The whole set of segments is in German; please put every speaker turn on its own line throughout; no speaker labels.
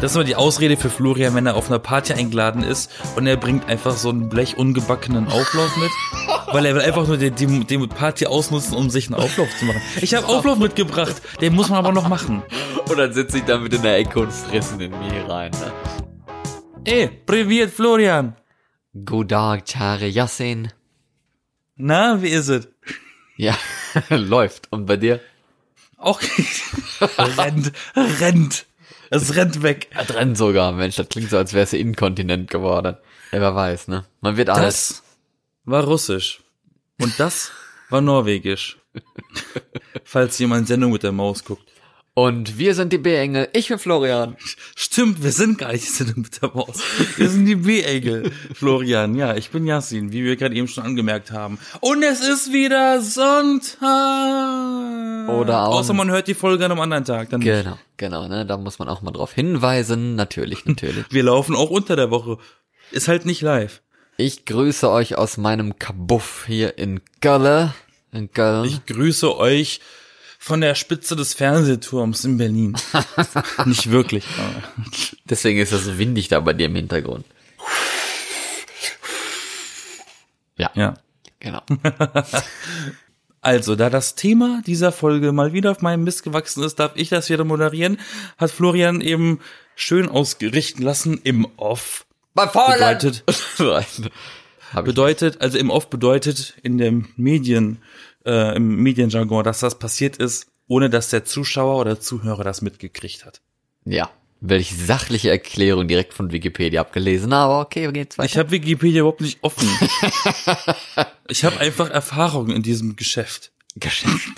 Das ist immer die Ausrede für Florian, wenn er auf einer Party eingeladen ist und er bringt einfach so ein Blech ungebackenen Auflauf mit, weil er will einfach nur die, die, die Party ausnutzen, um sich einen Auflauf zu machen. Ich habe Auflauf mitgebracht, den muss man aber noch machen.
Und dann sitze ich damit in der Ecke und fressen in mir rein. Ne?
Ey, privet Florian.
Guten Tag, Tare Yassin.
Na, wie ist es?
Ja, läuft. Und bei dir?
Auch rennt, rennt. Es rennt weg.
Er rennt sogar, Mensch, das klingt so, als wäre es inkontinent geworden. Ja, wer weiß, ne? Man wird alles.
Das war russisch. Und das war norwegisch. Falls jemand Sendung mit der Maus guckt.
Und wir sind die B-Engel. Ich bin Florian.
Stimmt, wir sind gar nicht die Sendung mit der Maus. Wir sind die B-Engel. Florian, ja, ich bin Yassin, wie wir gerade eben schon angemerkt haben. Und es ist wieder Sonntag.
Oder auch.
Außer man hört die Folge an einem anderen Tag. Dann nicht.
Genau, genau, ne? Da muss man auch mal drauf hinweisen. Natürlich, natürlich.
Wir laufen auch unter der Woche. Ist halt nicht live.
Ich grüße euch aus meinem Kabuff hier in Gölle. In Köln.
Ich grüße euch von der Spitze des Fernsehturms in Berlin. nicht wirklich.
Deswegen ist es so windig da bei dir im Hintergrund. Ja,
Ja.
genau.
Also, da das Thema dieser Folge mal wieder auf meinem Mist gewachsen ist, darf ich das wieder moderieren. Hat Florian eben schön ausgerichten lassen im Off.
Bei
Bedeutet, bedeutet, also im Off bedeutet in dem Medien, äh, im Medienjargon, dass das passiert ist, ohne dass der Zuschauer oder Zuhörer das mitgekriegt hat.
Ja, welche sachliche Erklärung direkt von Wikipedia abgelesen, aber okay, wir gehen jetzt weiter.
Ich habe Wikipedia überhaupt nicht offen. ich habe einfach Erfahrung in diesem Geschäft.
Geschäft.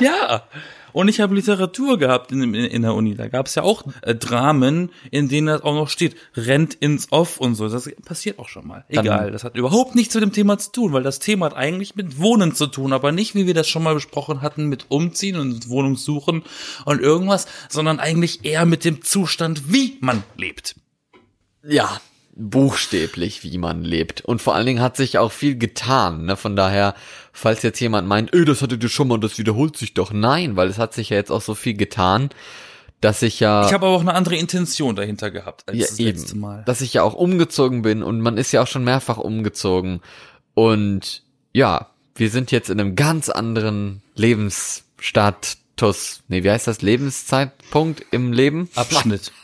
Ja. Und ich habe Literatur gehabt in, in, in der Uni. Da gab es ja auch äh, Dramen, in denen das auch noch steht, rennt ins Off und so. Das passiert auch schon mal.
Dann-
Egal, das hat überhaupt nichts mit dem Thema zu tun, weil das Thema hat eigentlich mit Wohnen zu tun, aber nicht, wie wir das schon mal besprochen hatten, mit Umziehen und Wohnungssuchen und irgendwas, sondern eigentlich eher mit dem Zustand, wie man lebt.
Ja, buchstäblich, wie man lebt. Und vor allen Dingen hat sich auch viel getan. Ne? Von daher, falls jetzt jemand meint, ey, das hattet ihr schon mal, das wiederholt sich doch. Nein, weil es hat sich ja jetzt auch so viel getan, dass ich ja...
Ich habe aber auch eine andere Intention dahinter gehabt als
ja,
das letzte
eben,
Mal.
dass ich ja auch umgezogen bin und man ist ja auch schon mehrfach umgezogen. Und ja, wir sind jetzt in einem ganz anderen Lebensstatus, nee, wie heißt das, Lebenszeitpunkt im Leben?
Abschnitt.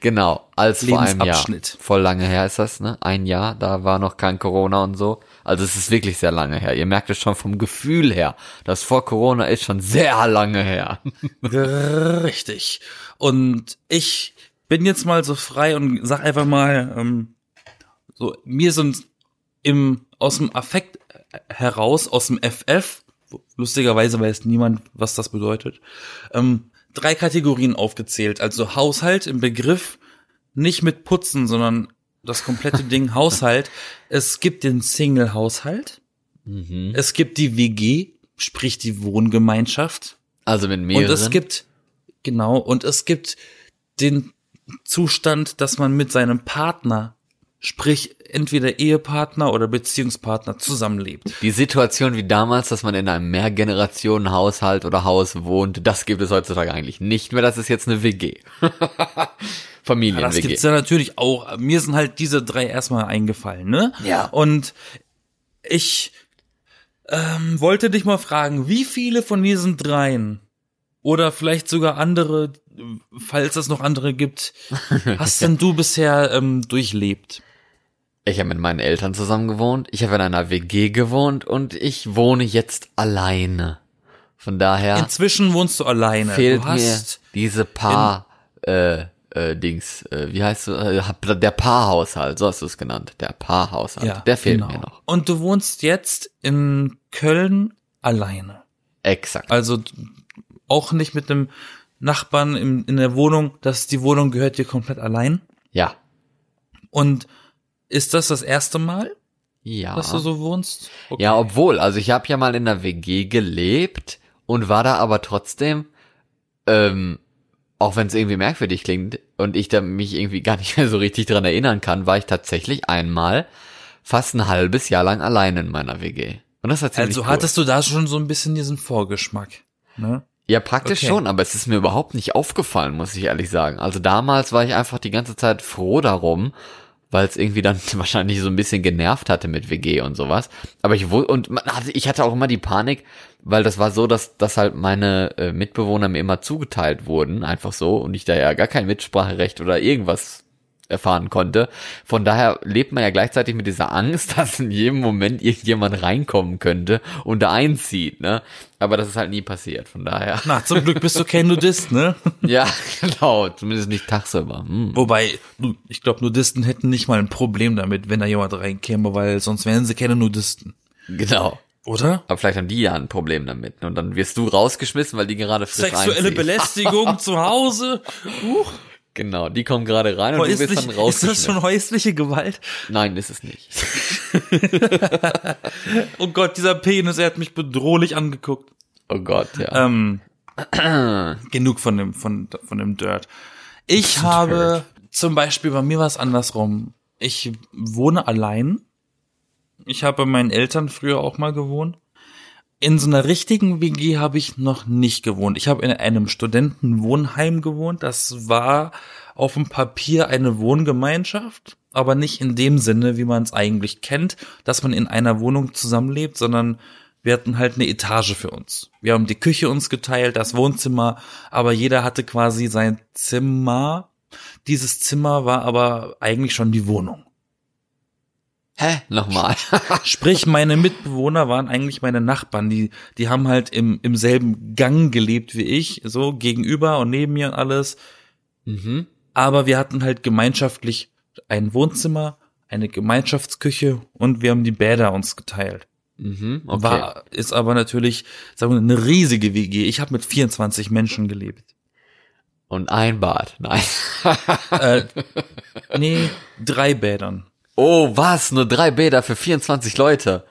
Genau, als vor einem Jahr. Voll lange her ist das, ne? Ein Jahr, da war noch kein Corona und so. Also es ist wirklich sehr lange her. Ihr merkt es schon vom Gefühl her. Das vor Corona ist schon sehr lange her.
Richtig. Und ich bin jetzt mal so frei und sag einfach mal, ähm, so, mir sind im, aus dem Affekt heraus, aus dem FF, lustigerweise weiß niemand, was das bedeutet, ähm, drei Kategorien aufgezählt. Also Haushalt im Begriff, nicht mit Putzen, sondern das komplette Ding Haushalt. Es gibt den Single-Haushalt.
Mhm.
Es gibt die WG, sprich die Wohngemeinschaft.
Also mit mehreren.
Und es gibt, genau, und es gibt den Zustand, dass man mit seinem Partner, sprich entweder Ehepartner oder Beziehungspartner zusammenlebt.
die Situation wie damals, dass man in einem Mehrgenerationen-Haushalt oder Haus wohnt, das gibt es heutzutage eigentlich nicht mehr. Das ist jetzt eine WG.
Das
Familien-WG.
gibt's ja natürlich auch. Mir sind halt diese drei erstmal eingefallen, ne?
Ja.
Und ich ähm, wollte dich mal fragen, wie viele von diesen dreien oder vielleicht sogar andere, falls es noch andere gibt, hast denn du bisher ähm, durchlebt?
Ich habe mit meinen Eltern zusammen gewohnt, ich habe in einer WG gewohnt und ich wohne jetzt alleine. Von daher
Inzwischen wohnst du alleine.
fehlt
du
mir diese Paar äh, äh, Dings, äh, wie heißt du, äh, der Paarhaushalt, so hast du es genannt, der Paarhaushalt, der fehlt
genau.
mir noch.
Und du wohnst jetzt in Köln alleine.
Exakt.
Also auch nicht mit einem Nachbarn in, in der Wohnung, dass die Wohnung gehört dir komplett allein.
Ja.
Und ist das das erste Mal,
Ja.
dass du so wohnst? Okay.
Ja, obwohl, also ich habe ja mal in einer WG gelebt und war da aber trotzdem, ähm, auch wenn es irgendwie merkwürdig klingt und ich da mich irgendwie gar nicht mehr so richtig dran erinnern kann, war ich tatsächlich einmal fast ein halbes Jahr lang allein in meiner WG. Und das ziemlich
also
cool.
hattest du da schon so ein bisschen diesen Vorgeschmack. Ne?
Ja, praktisch
Okay.
schon, aber es ist mir überhaupt nicht aufgefallen, muss ich ehrlich sagen. Also damals war ich einfach die ganze Zeit froh darum, weil es irgendwie dann wahrscheinlich so ein bisschen genervt hatte mit WG und sowas. Aber ich und ich hatte auch immer die Panik, weil das war so, dass, dass halt meine äh, Mitbewohner mir immer zugeteilt wurden, einfach so, und ich da ja gar kein Mitspracherecht oder irgendwas erfahren konnte. Von daher lebt man ja gleichzeitig mit dieser Angst, dass in jedem Moment irgendjemand reinkommen könnte und da einzieht, ne? Aber das ist halt nie passiert, von daher.
Na, zum Glück bist du kein Nudist, ne?
Ja, genau, zumindest nicht tagsüber. Hm.
Wobei, ich glaube, Nudisten hätten nicht mal ein Problem damit, wenn da jemand reinkäme, weil sonst wären sie keine Nudisten.
Genau.
Oder?
Aber vielleicht haben die ja ein Problem damit. Und dann wirst du rausgeschmissen, weil die gerade frisch
Sexuelle
einziehen.
Belästigung zu Hause. Uh,
Genau, die kommen gerade rein und du wirst
häuslich,
dann
ist
rausgeschmissen.
das schon häusliche Gewalt?
Nein, ist es nicht.
Oh Gott, dieser Penis, er hat mich bedrohlich angeguckt.
Oh Gott, ja.
Ähm, genug von dem, von, von dem Dirt. Ich habe, zum Beispiel, bei mir war es andersrum. Ich wohne allein. Ich habe bei meinen Eltern früher auch mal gewohnt. In so einer richtigen WG habe ich noch nicht gewohnt. Ich habe in einem Studentenwohnheim gewohnt. Das war auf dem Papier eine Wohngemeinschaft, aber nicht in dem Sinne, wie man es eigentlich kennt, dass man in einer Wohnung zusammenlebt, sondern wir hatten halt eine Etage für uns. Wir haben die Küche uns geteilt, das Wohnzimmer, aber jeder hatte quasi sein Zimmer. Dieses Zimmer war aber eigentlich schon die Wohnung.
Hä? Nochmal.
Sprich, meine Mitbewohner waren eigentlich meine Nachbarn. Die, die haben halt im, im selben Gang gelebt wie ich, so gegenüber und neben mir und alles.
mhm.
Aber wir hatten halt gemeinschaftlich ein Wohnzimmer, eine Gemeinschaftsküche und wir haben die Bäder uns geteilt.
Mhm. Okay.
War, ist aber natürlich, sagen wir, eine riesige WG. Ich habe mit 24 Menschen gelebt.
Und ein Bad. Nein.
Äh, nee, drei Bädern.
Oh, was? Nur drei Bäder für 24 Leute.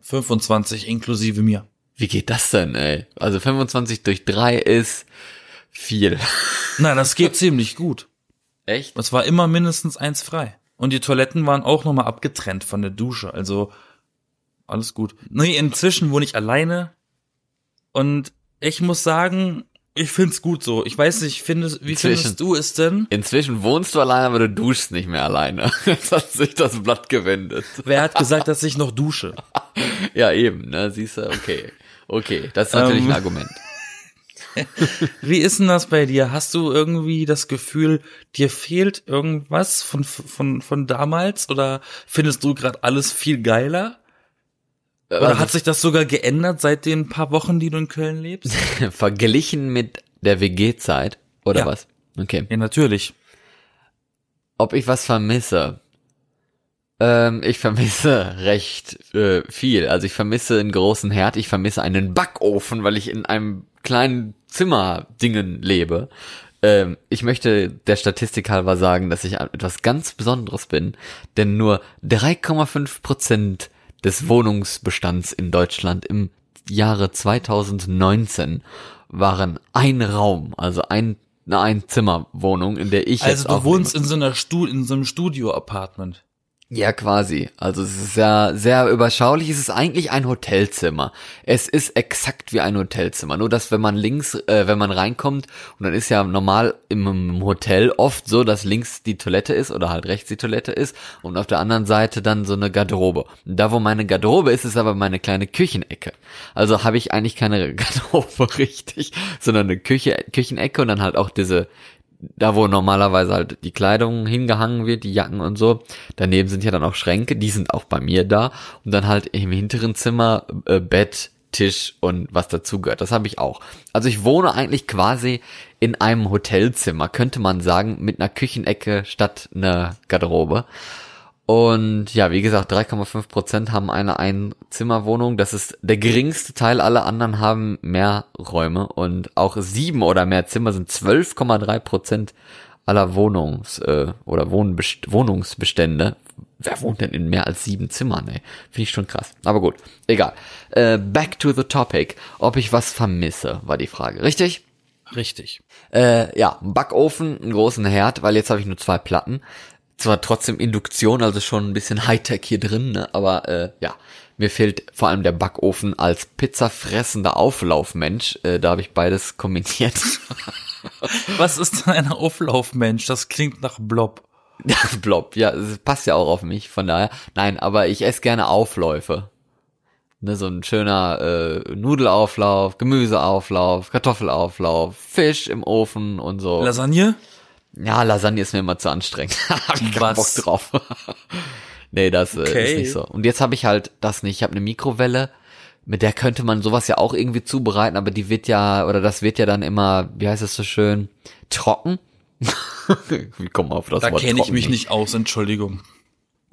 25 inklusive mir.
Wie geht das denn, ey? Also 25 durch drei ist viel.
Nein, das geht ziemlich gut.
Echt?
Es war immer mindestens eins frei. Und die Toiletten waren auch nochmal abgetrennt von der Dusche. Also alles gut. Nee, inzwischen wohne ich alleine. Und ich muss sagen, ich find's gut so. Ich weiß nicht, findest, wie
Inzwischen.
findest du es denn?
Inzwischen wohnst du alleine, aber du duschst nicht mehr alleine. Jetzt hat sich das Blatt gewendet.
Wer hat gesagt, dass ich noch dusche?
Ja, eben, ne? Siehst du, okay. Okay, das ist natürlich
Ähm.
ein Argument.
Wie ist denn das bei dir? Hast du irgendwie das Gefühl, dir fehlt irgendwas von, von, von damals? Oder findest du gerade alles viel geiler? Oder
Also,
hat sich das sogar geändert seit den paar Wochen, die du in Köln lebst?
verglichen mit der WG-Zeit, oder
Ja.
was? Okay.
Ja, natürlich.
Ob ich was vermisse? Ähm, ich vermisse recht äh, viel. Also ich vermisse einen großen Herd, ich vermisse einen Backofen, weil ich in einem kleinen Zimmerdingen lebe. Ähm, ich möchte der Statistik halber sagen, dass ich etwas ganz Besonderes bin, denn nur 3,5 Prozent des Wohnungsbestands in Deutschland im Jahre 2019 waren ein Raum, also ein eine Einzimmerwohnung, in der ich
Also
jetzt
du
auch
wohnst in so einer Stu in so einem Studio-Apartment.
Ja, quasi. Also es ist sehr, sehr überschaulich. Es ist eigentlich ein Hotelzimmer. Es ist exakt wie ein Hotelzimmer. Nur dass wenn man links, äh, wenn man reinkommt, und dann ist ja normal im, Hotel oft so, dass links die Toilette ist oder halt rechts die Toilette ist und auf der anderen Seite dann so eine Garderobe. Da wo meine Garderobe ist, ist aber meine kleine Küchenecke. Also habe ich eigentlich keine Garderobe richtig, sondern eine Küche, Küchenecke und dann halt auch diese da wo normalerweise halt die Kleidung hingehangen wird, die Jacken und so. Daneben sind ja dann auch Schränke, die sind auch bei mir da. Und dann halt im hinteren Zimmer äh, Bett, Tisch und was dazugehört. Das habe ich auch. Also ich wohne eigentlich quasi in einem Hotelzimmer, könnte man sagen, mit einer Küchenecke statt einer Garderobe. Und ja, wie gesagt, 3,5 Prozent haben eine Einzimmerwohnung. Das ist der geringste Teil. Alle anderen haben mehr Räume und auch sieben oder mehr Zimmer sind 12,3 Prozent aller Wohnungs- äh, oder Wohnbest Wohnungsbestände. Wer wohnt denn in mehr als sieben Zimmern, ey? Finde ich schon krass. Aber gut, egal. Äh, back to the topic. Ob ich was vermisse, war die Frage. Richtig?
Richtig.
Äh, ja, Backofen, einen großen Herd, weil jetzt habe ich nur zwei Platten. Zwar trotzdem Induktion, also schon ein bisschen Hightech hier drin, ne? aber äh, ja, Mir fehlt vor allem der Backofen als pizzafressender Auflaufmensch. Äh, da habe ich beides kombiniert.
Was ist denn ein Auflaufmensch? Das klingt nach Blob.
Blob, ja, es passt ja auch auf mich, von daher. Nein, aber ich esse gerne Aufläufe. Ne, so ein schöner äh, Nudelauflauf, Gemüseauflauf, Kartoffelauflauf, Fisch im Ofen und so.
Lasagne?
Ja, Lasagne ist mir immer zu anstrengend. hab ich keinen Bock drauf. nee, das äh,
Okay.
ist nicht so. Und jetzt habe ich halt das nicht. Ich habe eine Mikrowelle, mit der könnte man sowas ja auch irgendwie zubereiten, aber die wird ja, oder das wird ja dann immer, wie heißt es so schön, trocken. wie kommen wir auf das
Da
Wort
kenne ich mich nicht aus, Entschuldigung.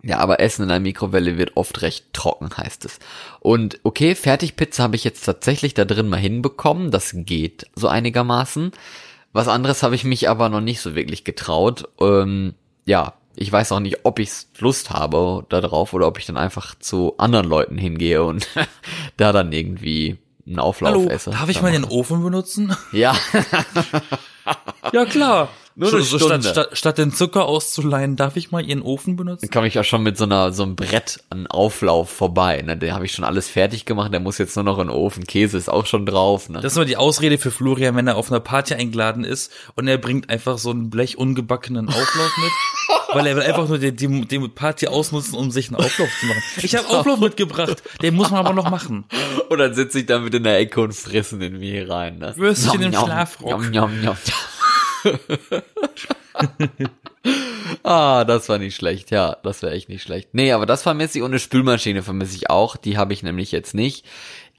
ja, aber Essen in einer Mikrowelle wird oft recht trocken, heißt es. Und okay, Fertigpizza habe ich jetzt tatsächlich da drin mal hinbekommen. Das geht so einigermaßen. Was anderes habe ich mich aber noch nicht so wirklich getraut. Ähm, ja, ich weiß auch nicht, ob ich Lust habe darauf oder ob ich dann einfach zu anderen Leuten hingehe und da dann irgendwie einen Auflauf
Hallo,
esse.
darf ich mal den. Ofen benutzen?
Ja,
Ja, klar.
Nur eine
so, so statt,
Stunde.
statt, statt den Zucker auszuleihen, darf ich mal Ihren Ofen benutzen?
Dann komme ich auch schon mit so einer so einem Brett an Auflauf vorbei. Ne? Den habe ich schon alles fertig gemacht. Der muss jetzt nur noch in den Ofen. Käse ist auch schon drauf. Ne?
Das ist immer die Ausrede für Florian, wenn er auf einer Party eingeladen ist und er bringt einfach so ein Blech ungebackenen Auflauf mit, weil er will einfach nur die, die, die Party ausnutzen, um sich einen Auflauf zu machen. Ich habe Auflauf mitgebracht, den muss man aber noch machen.
Und dann sitze ich da mit in der Ecke und fressen in mir rein. Ne?
Würstchen im
Njam,
Schlafrock.
njam, njam, njam. Ah, das war nicht schlecht. Ja, das wäre echt nicht schlecht. Nee, aber das vermisse ich und eine Spülmaschine vermisse ich auch. Die habe ich nämlich jetzt nicht.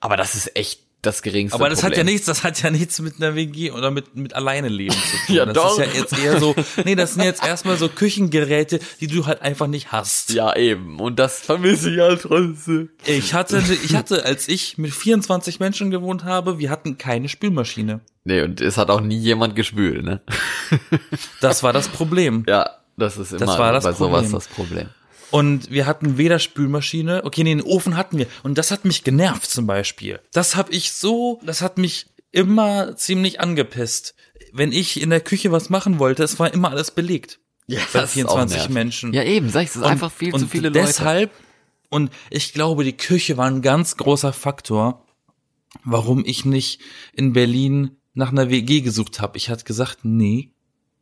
Aber das ist echt das geringste
Aber das
Problem.
hat ja nichts, das hat ja nichts mit einer WG oder mit, mit alleine leben zu tun.
Ja,
das
doch.
ist ja jetzt eher so, nee, das sind jetzt erstmal so Küchengeräte, die du halt einfach nicht hast.
Ja, eben. Und das vermisse ich halt trotzdem.
Ich hatte, ich hatte, als ich mit 24 Menschen gewohnt habe, wir hatten keine Spülmaschine.
Nee, und es hat auch nie jemand gespült, ne?
Das war das Problem.
Ja, das ist immer
war das
bei sowas
Problem.
das Problem.
Und wir hatten weder Spülmaschine, okay, nee, den Ofen hatten wir. Und das hat mich genervt zum Beispiel. Das hab ich so, das hat mich immer ziemlich angepisst. Wenn ich in der Küche was machen wollte, es war immer alles belegt.
Ja,
Bei
das ist auch
24
nervig.
Menschen.
Ja, eben, sag ich, es ist einfach viel
und
zu viele Leute.
deshalb, und ich glaube, die Küche war ein ganz großer Faktor, warum ich nicht in Berlin nach einer WG gesucht habe. Ich hatte gesagt, nee,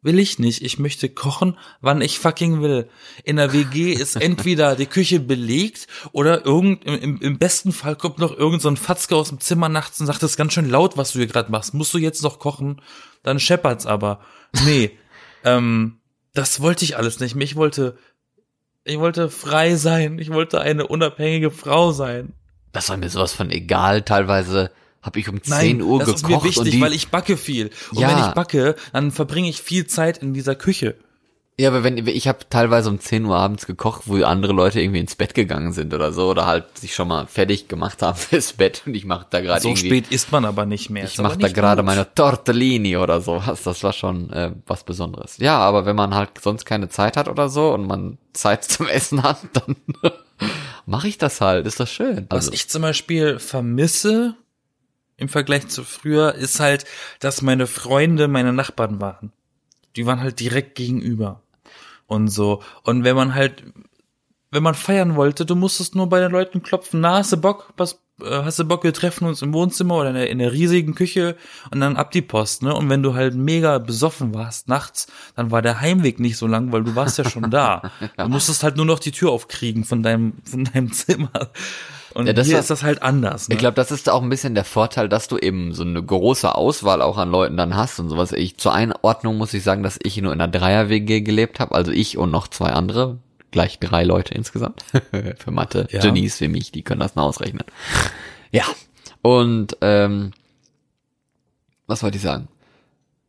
will ich nicht. Ich möchte kochen, wann ich fucking will. In der WG ist entweder die Küche belegt oder irgend, im, im besten Fall kommt noch irgend so ein Fatzke aus dem Zimmer nachts und sagt, das ist ganz schön laut, was du hier gerade machst. Musst du jetzt noch kochen? Dann scheppert's aber. Nee, ähm, das wollte ich alles nicht. Ich wollte, ich wollte frei sein. Ich wollte eine unabhängige Frau sein.
Das war mir sowas von egal. Teilweise habe ich um 10 Uhr
das
gekocht
ist mir wichtig,
die,
weil ich backe viel. Und
Ja.
wenn ich backe, dann verbringe ich viel Zeit in dieser Küche.
ja, aber wenn ich habe teilweise um 10 Uhr abends gekocht, wo andere Leute irgendwie ins Bett gegangen sind oder so oder halt sich schon mal fertig gemacht haben fürs Bett und ich mache da gerade
So
irgendwie
spät isst man aber nicht mehr.
ich mache da gerade meine Tortellini oder sowas. Das war schon äh, was Besonderes. Ja, aber wenn man halt sonst keine Zeit hat oder so und man Zeit zum Essen hat, dann mache ich das halt. Ist das schön.
Was
Also,
ich zum Beispiel vermisse im Vergleich zu früher, ist halt, dass meine Freunde meine Nachbarn waren. Die waren halt direkt gegenüber. Und so. Und wenn man halt, wenn man feiern wollte, du musstest nur bei den Leuten klopfen, na, hast du Bock, was, äh, hast du Bock, wir treffen uns im Wohnzimmer oder in der, in der riesigen Küche und dann ab die Post, ne? Und wenn du halt mega besoffen warst nachts, dann war der Heimweg nicht so lang, weil du warst ja schon da. Du musstest halt nur noch die Tür aufkriegen von deinem, von deinem Zimmer. Und
Ja, das
hier
war-
ist das halt anders. Ne?
Ich glaube, das ist auch ein bisschen der Vorteil, dass du eben so eine große Auswahl auch an Leuten dann hast und sowas. Ich zur Einordnung muss ich sagen, dass ich nur in einer Dreier-WG gelebt habe, also ich und noch zwei andere, gleich drei Leute insgesamt. Für Mathe,
Ja.
Genies wie mich, die können das noch ausrechnen. Ja. Und ähm, was wollte ich sagen?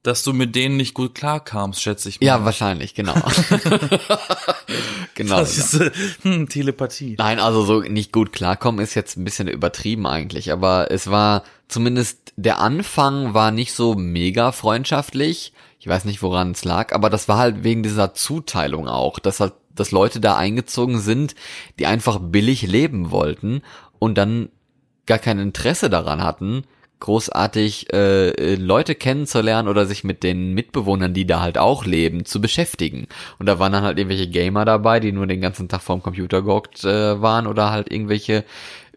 Dass du mit denen nicht gut klarkamst, schätze ich mal.
Ja, wahrscheinlich, genau. genau.
Das ist äh, hm, Telepathie.
Nein, also so nicht gut klarkommen ist jetzt ein bisschen übertrieben eigentlich, aber es war zumindest der Anfang war nicht so mega freundschaftlich. Ich weiß nicht, woran es lag, aber das war halt wegen dieser Zuteilung auch, dass halt, dass Leute da eingezogen sind, die einfach billig leben wollten und dann gar kein Interesse daran hatten, großartig äh, Leute kennenzulernen oder sich mit den Mitbewohnern, die da halt auch leben, zu beschäftigen. Und da waren dann halt irgendwelche Gamer dabei, die nur den ganzen Tag vorm Computer gehockt äh, waren oder halt irgendwelche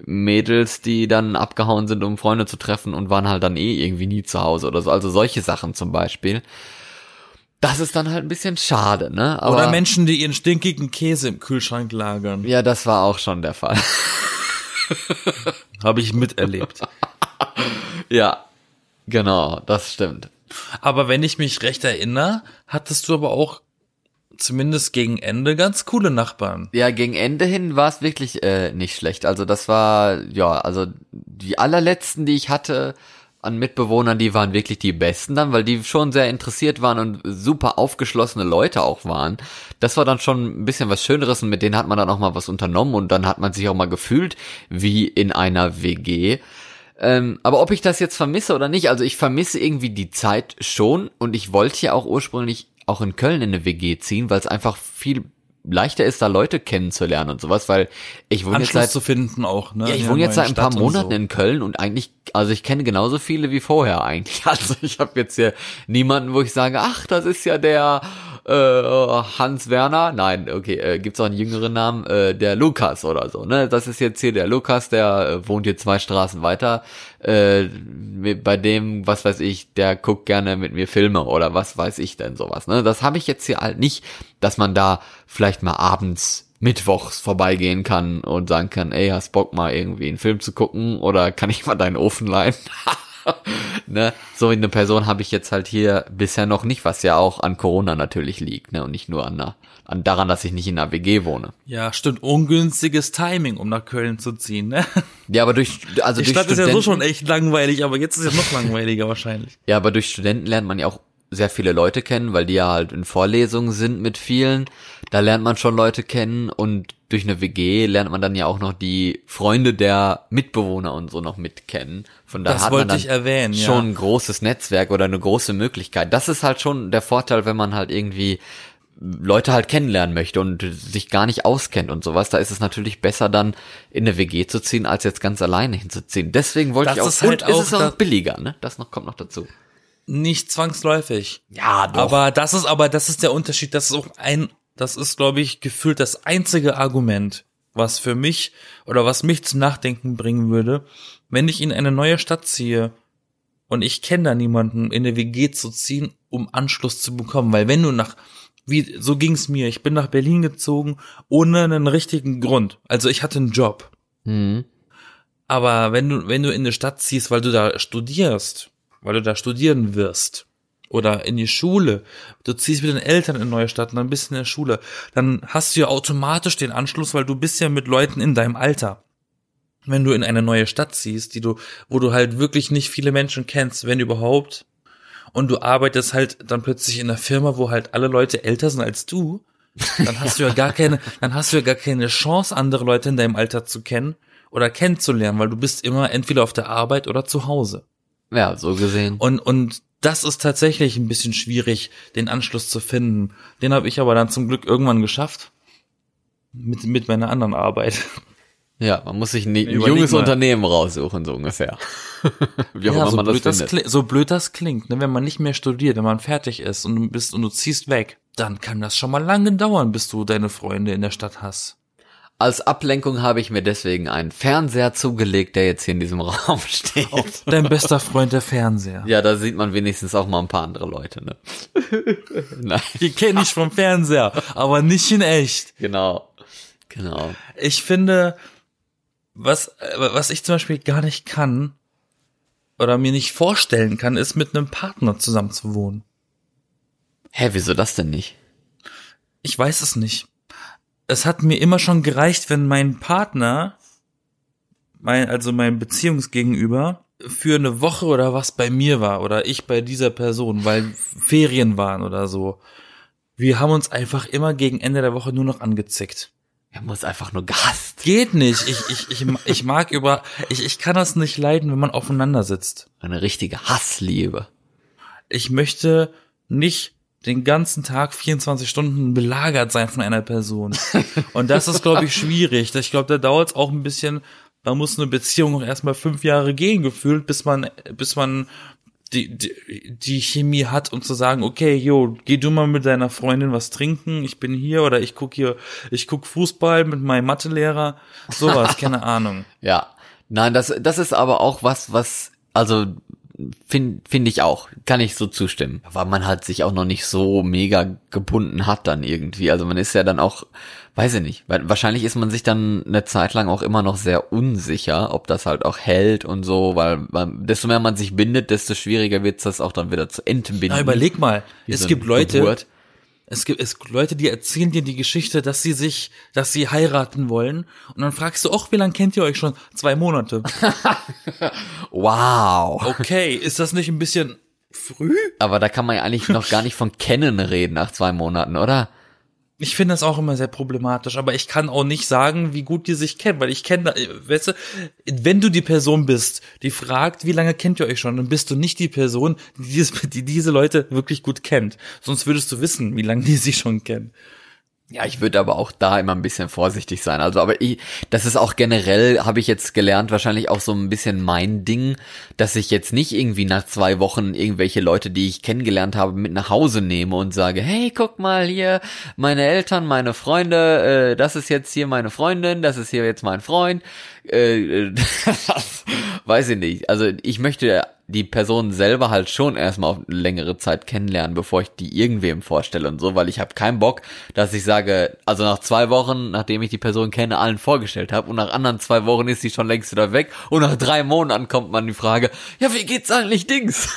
Mädels, die dann abgehauen sind, um Freunde zu treffen und waren halt dann eh irgendwie nie zu Hause oder so. Also solche Sachen zum Beispiel. Das ist dann halt ein bisschen schade, ne?
Aber, oder Menschen, die ihren stinkigen Käse im Kühlschrank lagern.
Ja, das war auch schon der Fall.
Habe ich miterlebt.
ja, genau, das stimmt.
Aber wenn ich mich recht erinnere, hattest du aber auch zumindest gegen Ende ganz coole Nachbarn.
Ja, gegen Ende hin war es wirklich äh, nicht schlecht. Also das war, ja, also die allerletzten, die ich hatte an Mitbewohnern, die waren wirklich die besten dann, weil die schon sehr interessiert waren und super aufgeschlossene Leute auch waren. Das war dann schon ein bisschen was Schöneres und mit denen hat man dann auch mal was unternommen und dann hat man sich auch mal gefühlt wie in einer WG. Ähm, aber ob ich das jetzt vermisse oder nicht, also ich vermisse irgendwie die Zeit schon und ich wollte ja auch ursprünglich auch in Köln in eine WG ziehen, weil es einfach viel leichter ist, da Leute kennenzulernen und sowas, weil ich wohne
Anschluss jetzt seit zu finden auch, ne?
Ja, ich wohne jetzt seit ein paar Monaten so. in Köln und eigentlich, also ich kenne genauso viele wie vorher eigentlich. Also ich habe jetzt hier niemanden, wo ich sage, ach, das ist ja der äh, Hans Werner, nein, okay, äh, gibt's auch einen jüngeren Namen, äh, der Lukas oder so, ne? Das ist jetzt hier der Lukas, der äh, wohnt hier zwei Straßen weiter. Äh, bei dem, was weiß ich, der guckt gerne mit mir Filme oder was weiß ich denn sowas, ne? Das habe ich jetzt hier halt nicht, dass man da vielleicht mal abends mittwochs vorbeigehen kann und sagen kann, ey, hast Bock mal irgendwie einen Film zu gucken oder kann ich mal deinen Ofen leihen? ne? So eine Person habe ich jetzt halt hier bisher noch nicht, was ja auch an Corona natürlich liegt, ne? Und nicht nur an, der, an daran, dass ich nicht in einer WG wohne.
Ja, stimmt. Ungünstiges Timing, um nach Köln zu ziehen, ne?
Ja, aber durch, also
Die
durch
Stadt Studenten, ist ja so schon echt langweilig, aber jetzt ist es ja noch langweiliger wahrscheinlich.
Ja, aber durch Studenten lernt man ja auch sehr viele Leute kennen, weil die ja halt in Vorlesungen sind mit vielen. Da lernt man schon Leute kennen und durch eine WG lernt man dann ja auch noch die Freunde der Mitbewohner und so noch mit kennen. Von daher hat man dann
erwähnen,
schon ja. ein großes Netzwerk oder eine große Möglichkeit. Das ist halt schon der Vorteil, wenn man halt irgendwie Leute halt kennenlernen möchte und sich gar nicht auskennt und sowas, da ist es natürlich besser dann in eine WG zu ziehen, als jetzt ganz alleine hinzuziehen. Deswegen wollte
das
ich auch,
ist halt
und
auch
ist es auch billiger, ne? Das noch kommt noch dazu.
Nicht zwangsläufig.
Ja, doch.
Aber das ist, aber das ist der Unterschied. Das ist auch ein, das ist, glaube ich, gefühlt das einzige Argument, was für mich oder was mich zum Nachdenken bringen würde, wenn ich in eine neue Stadt ziehe und ich kenne da niemanden, in eine WG zu ziehen, um Anschluss zu bekommen. Weil wenn du nach, wie, so ging's mir, ich bin nach Berlin gezogen, ohne einen richtigen Grund. Also ich hatte einen Job.
Mhm.
Aber wenn du, wenn du in eine Stadt ziehst, weil du da studierst, weil du da studieren wirst oder in die Schule, du ziehst mit den Eltern in neue Stadt und dann bist du in der Schule, dann hast du ja automatisch den Anschluss, weil du bist ja mit Leuten in deinem Alter. Wenn du in eine neue Stadt ziehst, die du, wo du halt wirklich nicht viele Menschen kennst, wenn überhaupt, und du arbeitest halt dann plötzlich in einer Firma, wo halt alle Leute älter sind als du, dann hast du ja gar keine, dann hast du ja gar keine Chance, andere Leute in deinem Alter zu kennen oder kennenzulernen, weil du bist immer entweder auf der Arbeit oder zu Hause.
Ja, so gesehen.
Und, und das ist tatsächlich ein bisschen schwierig, den Anschluss zu finden. Den habe ich aber dann zum Glück irgendwann geschafft. Mit, mit meiner anderen Arbeit.
Ja, man muss sich ein, ein junges mal. Unternehmen raussuchen, so ungefähr.
Wie auch ja, immer so man blöd das, das So blöd das klingt, ne? wenn man nicht mehr studiert, wenn man fertig ist und du bist und du ziehst weg, dann kann das schon mal lange dauern, bis du deine Freunde in der Stadt hast.
Als Ablenkung habe ich mir deswegen einen Fernseher zugelegt, der jetzt hier in diesem Raum steht. Oh,
dein bester Freund der Fernseher.
Ja, da sieht man wenigstens auch mal ein paar andere Leute, ne?
Nein. Die kenne ich vom Fernseher, aber nicht in echt.
Genau. Genau.
Ich finde, was, was ich zum Beispiel gar nicht kann oder mir nicht vorstellen kann, ist mit einem Partner zusammen zu wohnen.
Hä, wieso das denn nicht?
Ich weiß es nicht es hat mir immer schon gereicht, wenn mein Partner, mein, also mein Beziehungsgegenüber, für eine Woche oder was bei mir war oder ich bei dieser Person, weil Ferien waren oder so. Wir haben uns einfach immer gegen Ende der Woche nur noch angezickt.
Er muss einfach nur gehasst.
Geht nicht. Ich, ich, ich, ich mag über, ich, ich kann das nicht leiden, wenn man aufeinander sitzt.
Eine richtige Hassliebe.
Ich möchte nicht den ganzen Tag 24 Stunden belagert sein von einer Person. Und das ist, glaube ich, schwierig. Ich glaube, da dauert es auch ein bisschen, da muss eine Beziehung auch erstmal fünf Jahre gehen gefühlt, bis man, bis man die, die, die Chemie hat, um zu sagen, okay, jo, geh du mal mit deiner Freundin was trinken, ich bin hier oder ich guck hier, ich guck Fußball mit meinem Mathelehrer, sowas, keine Ahnung.
Ja. Nein, das, das ist aber auch was, was, also finde find ich auch, kann ich so zustimmen. Weil man halt sich auch noch nicht so mega gebunden hat dann irgendwie. Also man ist ja dann auch, weiß ich nicht, weil wahrscheinlich ist man sich dann eine Zeit lang auch immer noch sehr unsicher, ob das halt auch hält und so, weil man, desto mehr man sich bindet, desto schwieriger wird es das auch dann wieder zu entbinden.
Na, überleg mal, es
so
gibt Leute,
Geburt.
Es gibt, es gibt Leute, die erzählen dir die Geschichte, dass sie sich, dass sie heiraten wollen. Und dann fragst du, auch, wie lange kennt ihr euch schon? Zwei Monate.
Wow.
Okay, ist das nicht ein bisschen früh?
Aber da kann man ja eigentlich noch gar nicht von kennen reden nach zwei Monaten, oder?
Ich finde das auch immer sehr problematisch, aber ich kann auch nicht sagen, wie gut die sich kennen, weil ich kenne, weißt du, wenn du die Person bist, die fragt, wie lange kennt ihr euch schon, dann bist du nicht die Person, die, dieses, die diese Leute wirklich gut kennt. Sonst würdest du wissen, wie lange die sich schon kennen.
Ja, ich würde aber auch da immer ein bisschen vorsichtig sein. Also, aber ich, das ist auch generell, habe ich jetzt gelernt, wahrscheinlich auch so ein bisschen mein Ding, dass ich jetzt nicht irgendwie nach zwei Wochen irgendwelche Leute, die ich kennengelernt habe, mit nach Hause nehme und sage, hey, guck mal hier, meine Eltern, meine Freunde, äh, das ist jetzt hier meine Freundin, das ist hier jetzt mein Freund. Äh, äh, das weiß ich nicht. Also ich möchte die Person selber halt schon erstmal auf längere Zeit kennenlernen, bevor ich die irgendwem vorstelle und so, weil ich habe keinen Bock, dass ich sage, also nach zwei Wochen, nachdem ich die Person kenne, allen vorgestellt habe und nach anderen zwei Wochen ist sie schon längst wieder weg und nach drei Monaten kommt man die Frage, ja, wie geht's eigentlich Dings?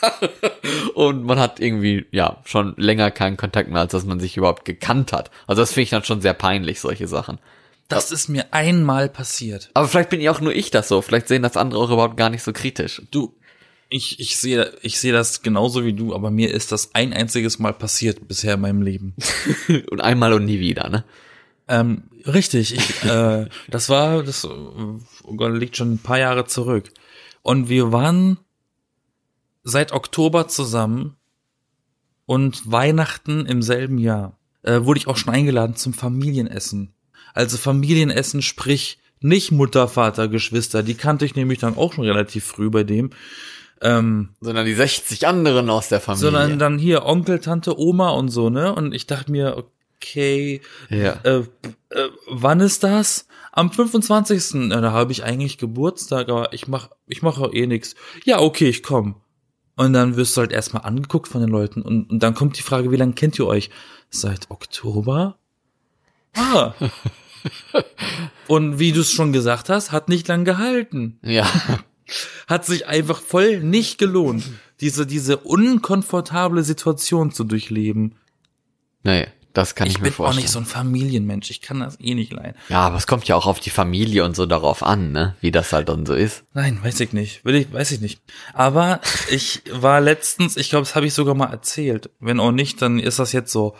und man hat irgendwie, ja, schon länger keinen Kontakt mehr, als dass man sich überhaupt gekannt hat. Also das finde ich dann schon sehr peinlich, solche Sachen.
Das ist mir einmal passiert.
Aber vielleicht bin ich auch nur ich das so. Vielleicht sehen das andere auch überhaupt gar nicht so kritisch.
Du, ich, ich sehe, ich sehe das genauso wie du, aber mir ist das ein einziges Mal passiert bisher in meinem Leben.
und einmal und nie wieder, ne?
Ähm, richtig, ich, äh, das war, das oh Gott, liegt schon ein paar Jahre zurück. Und wir waren seit Oktober zusammen und Weihnachten im selben Jahr äh, wurde ich auch schon eingeladen zum Familienessen. Also Familienessen, sprich nicht Mutter, Vater, Geschwister. Die kannte ich nämlich dann auch schon relativ früh bei dem. Ähm,
Sondern die 60 anderen aus der Familie.
sondern dann hier Onkel, Tante, Oma und so, ne? Und ich dachte mir, okay,
ja.
äh, äh, wann ist das? Am 25. Ja, da habe ich eigentlich Geburtstag, aber ich mach, ich mache eh nix. Ja, okay, ich komm. Und dann wirst du halt erstmal angeguckt von den Leuten und, und dann kommt die Frage, wie lange kennt ihr euch? Seit Oktober? Ah. und wie du es schon gesagt hast, hat nicht lang gehalten.
Ja.
Hat sich einfach voll nicht gelohnt, diese, diese unkomfortable Situation zu durchleben.
Nee, das kann ich,
Ich
mir
bin auch
vorstellen.
nicht so ein Familienmensch. Ich kann das eh nicht leiden.
ja, aber es kommt ja auch auf die Familie und so darauf an, ne? Wie das halt dann so ist.
Nein, weiß ich nicht. Will ich, weiß ich nicht. Aber ich war letztens, ich glaube, das habe ich sogar mal erzählt. Wenn auch nicht, dann ist das jetzt so.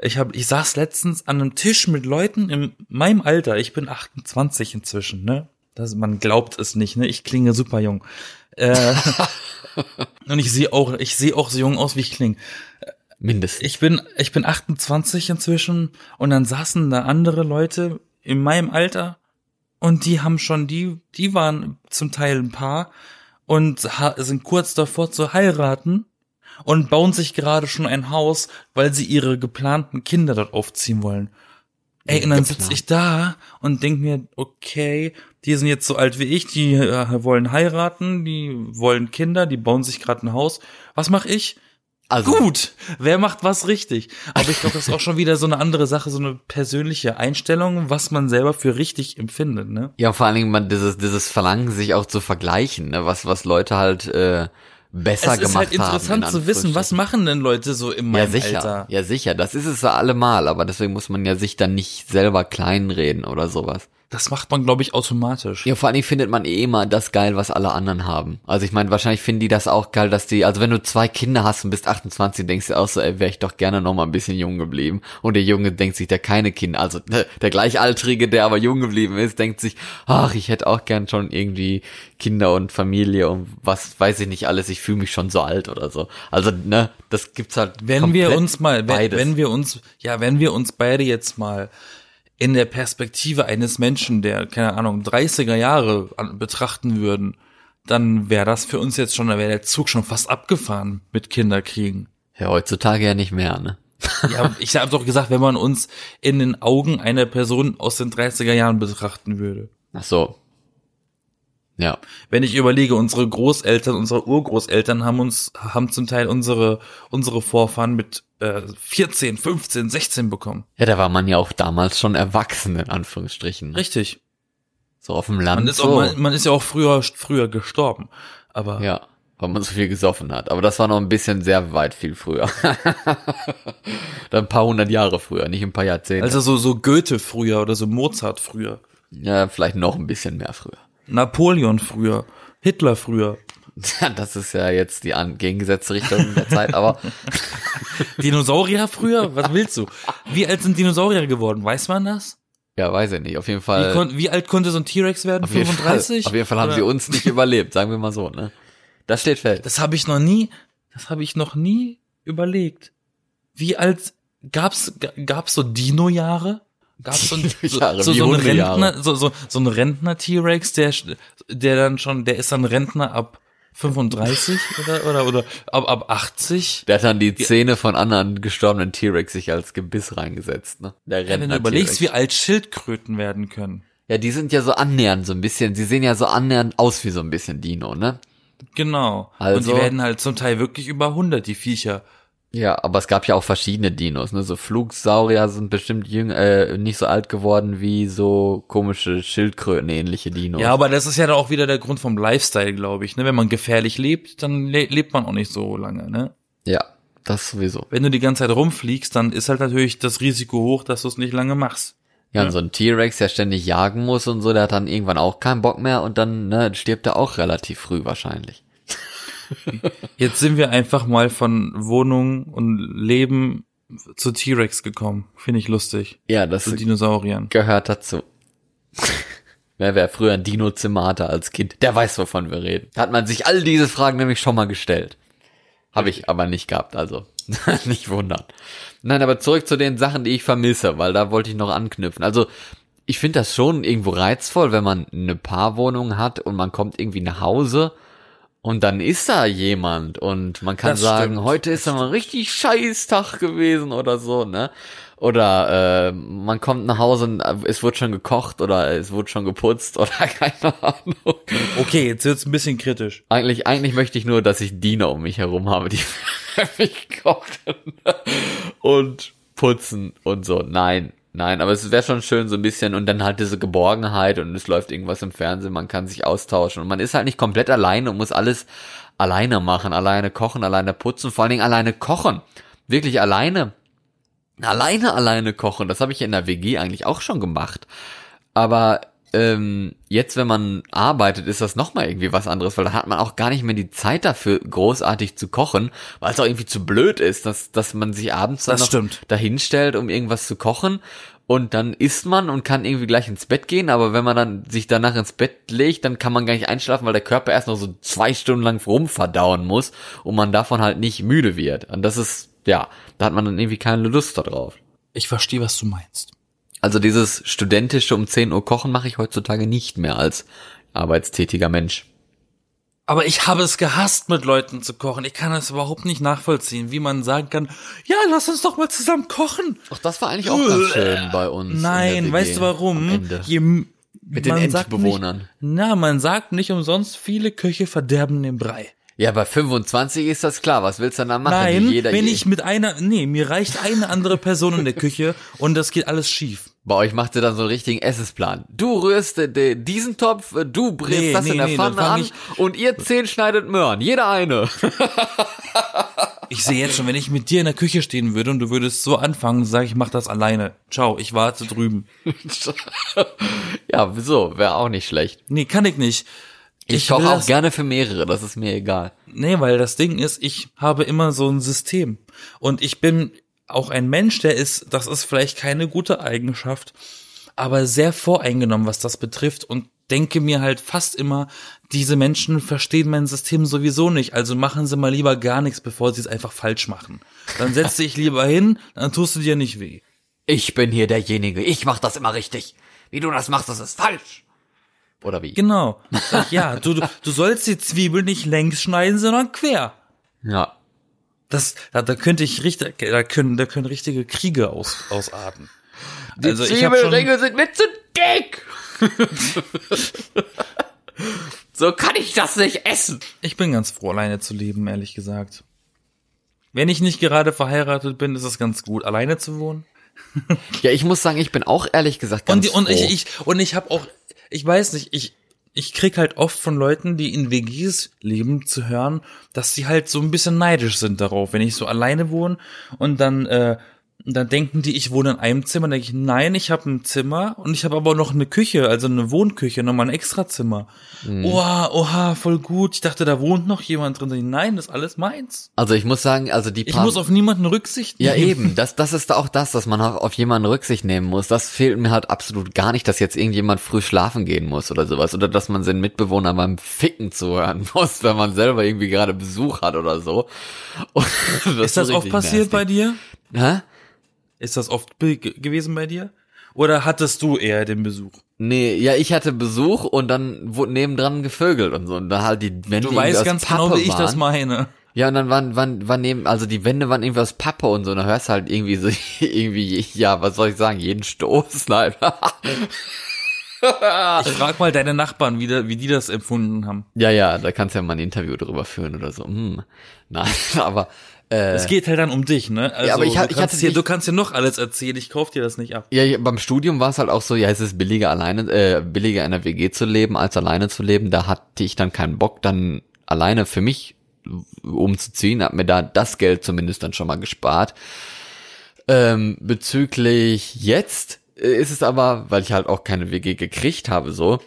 Ich habe, ich saß letztens an einem Tisch mit Leuten in meinem Alter. Ich bin 28 inzwischen, ne? Das, man glaubt es nicht, ne? Ich klinge super jung. Äh, und ich sehe auch, ich sehe auch so jung aus, wie ich klinge.
Mindestens.
Ich bin, ich bin 28 inzwischen und dann saßen da andere Leute in meinem Alter und die haben schon, die, die waren zum Teil ein Paar und sind kurz davor zu heiraten und bauen sich gerade schon ein Haus, weil sie ihre geplanten Kinder dort aufziehen wollen. Ey, und dann sitze ich da und denk mir, okay, die sind jetzt so alt wie ich, die äh, wollen heiraten, die wollen Kinder, die bauen sich gerade ein Haus. Was mache ich?
Also,
Gut, wer macht was richtig? Aber ich glaube, das ist auch schon wieder so eine andere Sache, so eine persönliche Einstellung, was man selber für richtig empfindet, ne?
ja, vor allen Dingen man dieses, dieses Verlangen, sich auch zu vergleichen, ne? Was, was Leute halt äh, besser
es ist
gemacht
halt interessant
haben.
zu wissen, was machen denn Leute so in
Ja,
meinem
sicher.
Alter?
Ja, sicher. Das ist es ja allemal, aber deswegen muss man ja sich dann nicht selber kleinreden oder sowas.
Das macht man, glaube ich, automatisch.
Ja, vor allen Dingen findet man eh immer das geil, was alle anderen haben. Also ich meine, wahrscheinlich finden die das auch geil, dass die, also wenn du zwei Kinder hast und bist 28, denkst du auch so, ey, wäre ich doch gerne noch mal ein bisschen jung geblieben. Und der Junge denkt sich, der keine Kinder, also ne, der Gleichaltrige, der aber jung geblieben ist, denkt sich, ach, ich hätte auch gern schon irgendwie Kinder und Familie und was weiß ich nicht alles, ich fühle mich schon so alt oder so. Also, ne, das gibt's halt
wenn wir uns mal, wenn, wenn wir uns, ja, wenn wir uns beide jetzt mal in der Perspektive eines Menschen, der, keine Ahnung, 30er Jahre betrachten würden, dann wäre das für uns jetzt schon, da wäre der Zug schon fast abgefahren mit Kinderkriegen.
Ja, heutzutage ja nicht mehr, ne?
Ja, ich habe doch gesagt, wenn man uns in den Augen einer Person aus den 30er Jahren betrachten würde.
Ach so. Ja.
Wenn ich überlege, unsere Großeltern, unsere Urgroßeltern haben uns, haben zum Teil unsere, unsere Vorfahren mit äh, 14, 15, 16 bekommen.
Ja, da war man ja auch damals schon erwachsen, in Anführungsstrichen.
Richtig.
So auf dem Land.
Man ist,
so.
auch, man, man ist ja auch früher, früher gestorben. Aber
Ja, weil man so viel gesoffen hat. Aber das war noch ein bisschen sehr weit viel früher. Dann ein paar hundert Jahre früher, nicht ein paar Jahrzehnte.
also so, so Goethe früher oder so Mozart früher.
ja, vielleicht noch ein bisschen mehr früher.
Napoleon früher. Hitler früher.
Das ist ja jetzt die entgegengesetzte Richtung der Zeit, aber
Dinosaurier früher? Was willst du? Wie alt sind Dinosaurier geworden? Weiß man das?
ja, weiß ich nicht. Auf jeden
Wie,
Fall.
kon wie alt konnte so ein T-Rex werden?
auf jeden
35?
Fall, auf jeden Fall haben
Oder-
sie uns nicht überlebt, sagen wir mal so, ne? Das steht fest.
Das habe ich noch nie, das habe ich noch nie überlegt. Wie alt gab's ga- gab's so Dino-Jahre? Gab's so, ein, so, so,
wie
so ein
Hundejahre.
Rentner, so, so, so ein Rentner T-Rex, der der dann schon, der ist dann Rentner ab 35 oder oder oder ab ab 80.
Der hat dann die Zähne von anderen gestorbenen T-Rex sich als Gebiss reingesetzt, ne? Der
Ja, wenn
Rentner
du überlegst, wie alt Schildkröten werden können.
Ja, die sind ja so annähernd so ein bisschen, sie sehen ja so annähernd aus wie so ein bisschen Dino, ne?
Genau. Und
Also-
die werden halt zum Teil wirklich über 100, die Viecher.
Ja, aber es gab ja auch verschiedene Dinos, ne? So Flugsaurier sind bestimmt jüng, äh, nicht so alt geworden wie so komische Schildkröten ähnliche Dinos.
Ja, aber das ist ja dann auch wieder der Grund vom Lifestyle, glaube ich. Ne? Wenn man gefährlich lebt, dann le lebt man auch nicht so lange. Ne?
ja, das sowieso.
Wenn du die ganze Zeit rumfliegst, dann ist halt natürlich das Risiko hoch, dass du es nicht lange machst.
Ja, und so ein T-Rex, der ständig jagen muss und so, der hat dann irgendwann auch keinen Bock mehr und dann ne, stirbt er auch relativ früh wahrscheinlich.
Jetzt sind wir einfach mal von Wohnung und Leben zu T-Rex gekommen. Finde ich lustig.
Ja, das
Zu Dinosauriern.
gehört dazu. Wer wäre früher ein Dino-Zimmer hatte als Kind, der weiß, wovon wir reden. Da hat man sich all diese Fragen nämlich schon mal gestellt. Habe ich aber nicht gehabt, also nicht wundern. Nein, aber zurück zu den Sachen, die ich vermisse, weil da wollte ich noch anknüpfen. Also ich finde das schon irgendwo reizvoll, wenn man eine Paarwohnung hat und man kommt irgendwie nach Hause und dann ist da jemand und man kann
Das
sagen,
stimmt.
heute ist aber ein richtig scheiß Tag gewesen oder so, ne? Oder äh, man kommt nach Hause und äh, es wird schon gekocht oder es wird schon geputzt oder keine Ahnung.
Okay, jetzt wird's ein bisschen kritisch.
Eigentlich, eigentlich möchte ich nur, dass ich Diener um mich herum habe, die für mich kochen und putzen und so. Nein, nein, aber es wäre schon schön so ein bisschen und dann halt diese Geborgenheit und es läuft irgendwas im Fernsehen, man kann sich austauschen und man ist halt nicht komplett alleine und muss alles alleine machen, alleine kochen, alleine putzen, vor allen Dingen alleine kochen. Wirklich alleine. Alleine, alleine kochen. Das habe ich in der WG eigentlich auch schon gemacht. Aber ähm, jetzt, wenn man arbeitet, ist das nochmal irgendwie was anderes, weil da hat man auch gar nicht mehr die Zeit dafür, großartig zu kochen, weil es auch irgendwie zu blöd ist, dass, dass man sich abends dann
Das
noch
stimmt.
dahinstellt, um irgendwas zu kochen. Und dann isst man und kann irgendwie gleich ins Bett gehen, aber wenn man dann sich danach ins Bett legt, dann kann man gar nicht einschlafen, weil der Körper erst noch so zwei Stunden lang rumverdauen muss und man davon halt nicht müde wird. Und das ist, ja, da hat man dann irgendwie keine Lust darauf.
Ich verstehe, was du meinst.
Also dieses studentische um 10 Uhr kochen mache ich heutzutage nicht mehr als arbeitstätiger Mensch.
Aber ich habe es gehasst, mit Leuten zu kochen. Ich kann es überhaupt nicht nachvollziehen, wie man sagen kann, ja, lass uns doch mal zusammen kochen.
Ach, das war eigentlich auch ganz schön bei uns.
Nein, weißt du warum? Je,
Mit den Endbewohnern.
Nicht, na, man sagt nicht umsonst, viele Köche verderben den Brei.
Ja, bei 25 ist das klar. Was willst du denn da machen?
Nein,
Jeder,
wenn ich mit einer, nee, mir reicht eine andere Person in der Küche und das geht alles schief.
Bei euch macht ihr dann so einen richtigen Essensplan. Du rührst diesen Topf, äh, du brätst
Nee,
das
nee,
in der
nee, dann
Pfanne an und ihr zehn schneidet Möhren. Jeder eine.
Ich sehe jetzt schon, wenn ich mit dir in der Küche stehen würde und du würdest so anfangen, sage ich, mach das alleine. Ciao, ich warte drüben.
ja, wieso? Wäre auch nicht schlecht.
Nee, kann ich nicht.
Ich, koche auch gerne für mehrere, das ist mir egal.
Nee, weil das Ding ist, ich habe immer so ein System. Und ich bin auch ein Mensch, der ist, das ist vielleicht keine gute Eigenschaft, aber sehr voreingenommen, was das betrifft und denke mir halt fast immer, diese Menschen verstehen mein System sowieso nicht, also machen sie mal lieber gar nichts, bevor sie es einfach falsch machen. Dann setz dich lieber hin, dann tust du dir nicht weh.
ich bin hier derjenige, ich mach das immer richtig. Wie du das machst, das ist falsch. Oder wie?
Genau. Sag, ja, du, du sollst die Zwiebel nicht längs schneiden, sondern quer.
Ja.
Das, da, da könnte ich richtig, da können, da können richtige Kriege aus, ausarten.
Die
also
Zwiebelringe sind mir zu dick. so kann ich das nicht essen.
ich bin ganz froh, alleine zu leben, ehrlich gesagt. Wenn ich nicht gerade verheiratet bin, ist es ganz gut, alleine zu wohnen.
Ja, ich muss sagen, ich bin auch ehrlich gesagt ganz
Und, die, und
froh.
ich, ich, und ich habe auch, ich weiß nicht, ich, ich krieg halt oft von Leuten, die in WGs leben, zu hören, dass sie halt so ein bisschen neidisch sind darauf, wenn ich so alleine wohne und dann, äh, dann denken die, ich wohne in einem Zimmer, dann denke ich, nein, ich habe ein Zimmer und ich habe aber noch eine Küche, also eine Wohnküche, nochmal ein Extrazimmer.
Mhm.
Oha, oha, voll gut. Ich dachte, da wohnt noch jemand drin. Ich, Nein, das ist alles meins.
also ich muss sagen, also die
Ich
paar-
muss auf niemanden Rücksicht
Ja,
nehmen.
eben. Das, das ist auch das, dass man auch auf jemanden Rücksicht nehmen muss. Das fehlt mir halt absolut gar nicht, dass jetzt irgendjemand früh schlafen gehen muss oder sowas. Oder dass man seinen Mitbewohner beim Ficken zuhören muss, wenn man selber irgendwie gerade Besuch hat oder so. Und
Ist das oft passiert bei dir?
Hä?
Ist das oft gewesen bei dir? Oder hattest du eher den Besuch?
Nee, ja, ich hatte Besuch und dann wurde nebendran gevögelt und so. Und da halt die Wände
Du weißt ganz
Pappe
genau, wie ich
waren.
das meine.
Ja, und dann waren, waren, waren neben, also die Wände waren irgendwie aus Pappe und so, und da hörst du halt irgendwie so, irgendwie, ja, was soll ich sagen, jeden Stoß, nein.
Ich frag mal deine Nachbarn, wie, da- wie die das empfunden haben.
ja, ja, da kannst du ja mal ein Interview drüber führen oder so. Hm. Nein, aber, äh,
Es geht halt dann um dich, ne? Also,
aber ich hab-
du,
ich
kannst
hatte
dir,
dich-
du kannst dir noch alles erzählen, ich kauf dir das nicht ab.
ja, ja, beim Studium war es halt auch so, ja, es ist billiger alleine, äh, billiger in der WG zu leben, als alleine zu leben. Da hatte ich dann keinen Bock, dann alleine für mich umzuziehen, hab mir da das Geld zumindest dann schon mal gespart. Ähm, bezüglich jetzt äh, ist es aber, weil ich halt auch keine WG gekriegt habe, so,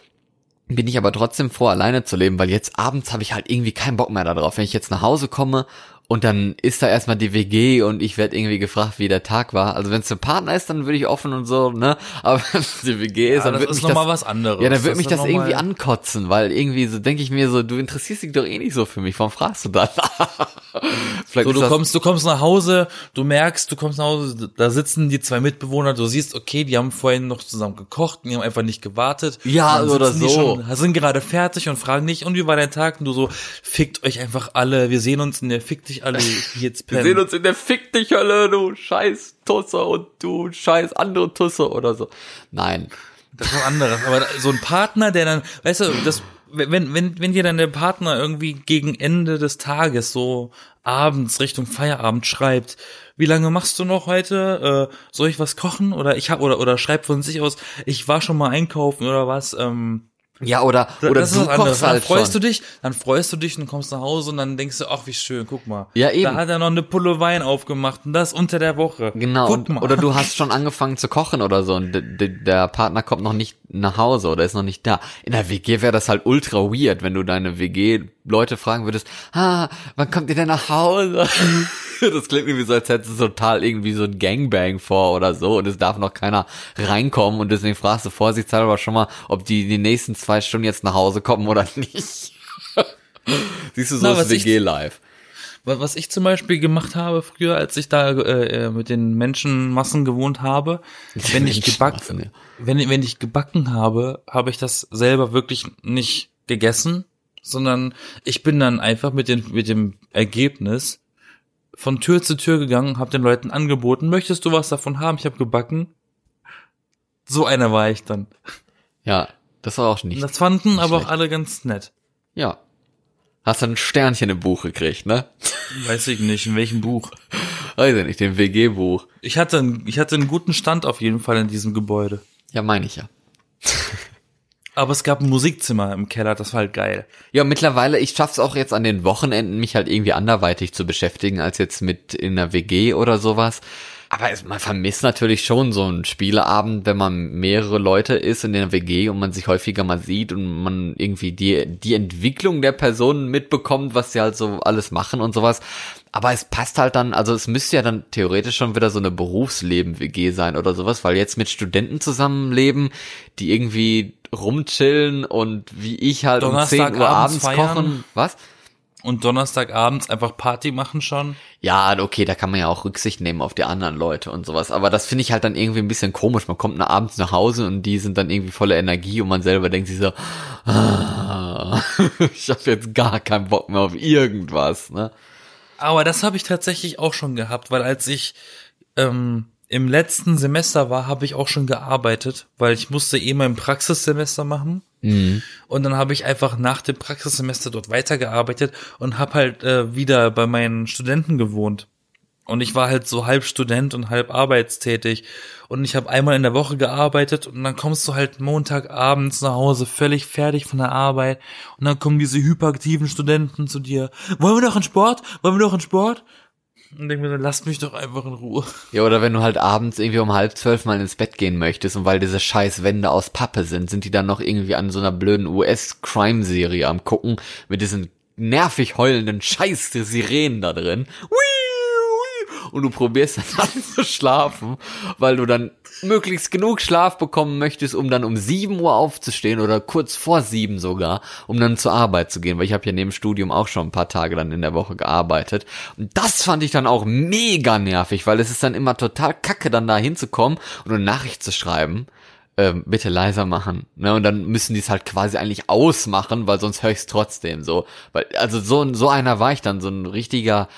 bin ich aber trotzdem froh, alleine zu leben, weil jetzt abends habe ich halt irgendwie keinen Bock mehr darauf. Wenn ich jetzt nach Hause komme und dann ist da erstmal die WG und ich werde irgendwie gefragt, wie der Tag war. Also wenn es ein Partner ist, dann würde ich offen und so, ne? Aber wenn es die WG ist,
Ja,
dann wird mich
noch mal
das,
was anderes.
ja, dann wird
Das
mich das irgendwie ankotzen, weil irgendwie so denke ich mir so, du interessierst dich doch eh nicht so für mich. Warum fragst du dann? Vielleicht
So, du kommst, du kommst nach Hause, du merkst, du kommst nach Hause, da sitzen die zwei Mitbewohner, du siehst, okay, die haben vorhin noch zusammen gekocht, die haben einfach nicht gewartet.
Ja, oder so.
Schon, sind gerade fertig und fragen nicht, und wie war dein Tag? Und du so, fickt euch einfach alle, wir sehen uns in der Fick dich alle, jetzt
Wir
pennen.
sehen uns in der Fick dich Hölle, du scheiß Tusse und du scheiß andere Tusse oder so. Nein.
Das ist was anderes. Aber so ein Partner, der dann, weißt du, das, wenn, wenn, wenn dir dann der Partner irgendwie gegen Ende des Tages so abends Richtung Feierabend schreibt, wie lange machst du noch heute? Äh, soll ich was kochen? Oder ich hab, oder, oder schreibt von sich aus, ich war schon mal einkaufen oder was, ähm,
Ja, oder, oder
das
du kochst
Dann
halt
freust
schon.
du dich, dann freust du dich und kommst nach Hause und dann denkst du, ach, wie schön, guck mal.
Ja, eben.
Da hat er noch eine Pulle Wein aufgemacht und das unter der Woche.
Genau,
Guck mal.
oder du hast schon angefangen zu kochen oder so und de, de, der Partner kommt noch nicht nach Hause oder ist noch nicht da. In der WG wäre das halt ultra weird, wenn du deine WG-Leute fragen würdest, ah, wann kommt ihr denn nach Hause? das klingt irgendwie so, als hättest du total irgendwie so ein Gangbang vor oder so und es darf noch keiner reinkommen und deswegen fragst du vorsichtshalber schon mal, ob die die nächsten zwei Stunden jetzt nach Hause kommen oder nicht. Siehst du so
Na, ich-
WG-Live.
Wa- Was ich zum Beispiel gemacht habe früher, als ich da äh, äh, mit den Menschenmassen gewohnt habe, wenn ich gebacken, wenn, wenn ich gebacken habe, habe ich das selber wirklich nicht gegessen, sondern ich bin dann einfach mit, den, mit dem Ergebnis von Tür zu Tür gegangen, habe den Leuten angeboten, möchtest du was davon haben? Ich habe gebacken. So einer war ich dann.
Ja, das war auch nicht
das fanden aber auch
schlecht.
alle ganz nett.
Ja. Hast du ein Sternchen im Buch gekriegt, ne?
Weiß ich nicht, in welchem Buch.
Weiß ich nicht, dem WG-Buch.
Ich hatte, einen- ich hatte einen guten Stand auf jeden Fall in diesem Gebäude.
Ja, meine ich ja.
Aber es gab ein Musikzimmer im Keller, das war halt geil.
Ja, mittlerweile, ich schaff's auch jetzt an den Wochenenden, mich halt irgendwie anderweitig zu beschäftigen, als jetzt mit in einer WG oder sowas. Aber es, man vermisst natürlich schon so einen Spieleabend, wenn man mehrere Leute ist in der WG und man sich häufiger mal sieht und man irgendwie die, die Entwicklung der Personen mitbekommt, was sie halt so alles machen und sowas. Aber es passt halt dann, also es müsste ja dann theoretisch schon wieder so eine Berufsleben-WG sein oder sowas, weil jetzt mit Studenten zusammenleben, die irgendwie rumchillen und wie ich halt um 10 Uhr abends
feiern.
kochen. Was?
Und Donnerstagabends einfach Party machen schon.
Ja, okay, da kann man ja auch Rücksicht nehmen auf die anderen Leute und sowas. Aber das finde ich halt dann irgendwie ein bisschen komisch. Man kommt nach abends nach Hause und die sind dann irgendwie voller Energie und man selber denkt sich so, ah, ich habe jetzt gar keinen Bock mehr auf irgendwas. Ne?
Aber das habe ich tatsächlich auch schon gehabt, weil als ich ähm, im letzten Semester war, habe ich auch schon gearbeitet, weil ich musste eh mein Praxissemester machen.
Mhm.
Und dann habe ich einfach nach dem Praxissemester dort weitergearbeitet und habe halt äh, wieder bei meinen Studenten gewohnt. Und ich war halt so halb Student und halb arbeitstätig. Und ich habe einmal in der Woche gearbeitet und dann kommst du halt Montagabends nach Hause, völlig fertig von der Arbeit. Und dann kommen diese hyperaktiven Studenten zu dir. Wollen wir noch in Sport? Wollen wir noch in Sport? Und denk mir, dann lasst mich doch einfach in Ruhe.
Ja, oder wenn du halt abends irgendwie um halb zwölf mal ins Bett gehen möchtest und weil diese scheiß Wände aus Pappe sind, sind die dann noch irgendwie an so einer blöden US-Crime-Serie am gucken mit diesen nervig heulenden scheiß Sirenen da drin. Und du probierst dann an zu schlafen, weil du dann möglichst genug Schlaf bekommen möchtest, um dann um sieben Uhr aufzustehen oder kurz vor sieben sogar, um dann zur Arbeit zu gehen, weil ich habe ja neben Studium auch schon ein paar Tage dann in der Woche gearbeitet. Und das fand ich dann auch mega nervig, weil es ist dann immer total kacke, dann da hinzukommen und eine Nachricht zu schreiben. Ähm, bitte leiser machen. Ne? Und dann müssen die es halt quasi eigentlich ausmachen, weil sonst höre ich es trotzdem so. Weil, also so, so einer war ich dann, so ein richtiger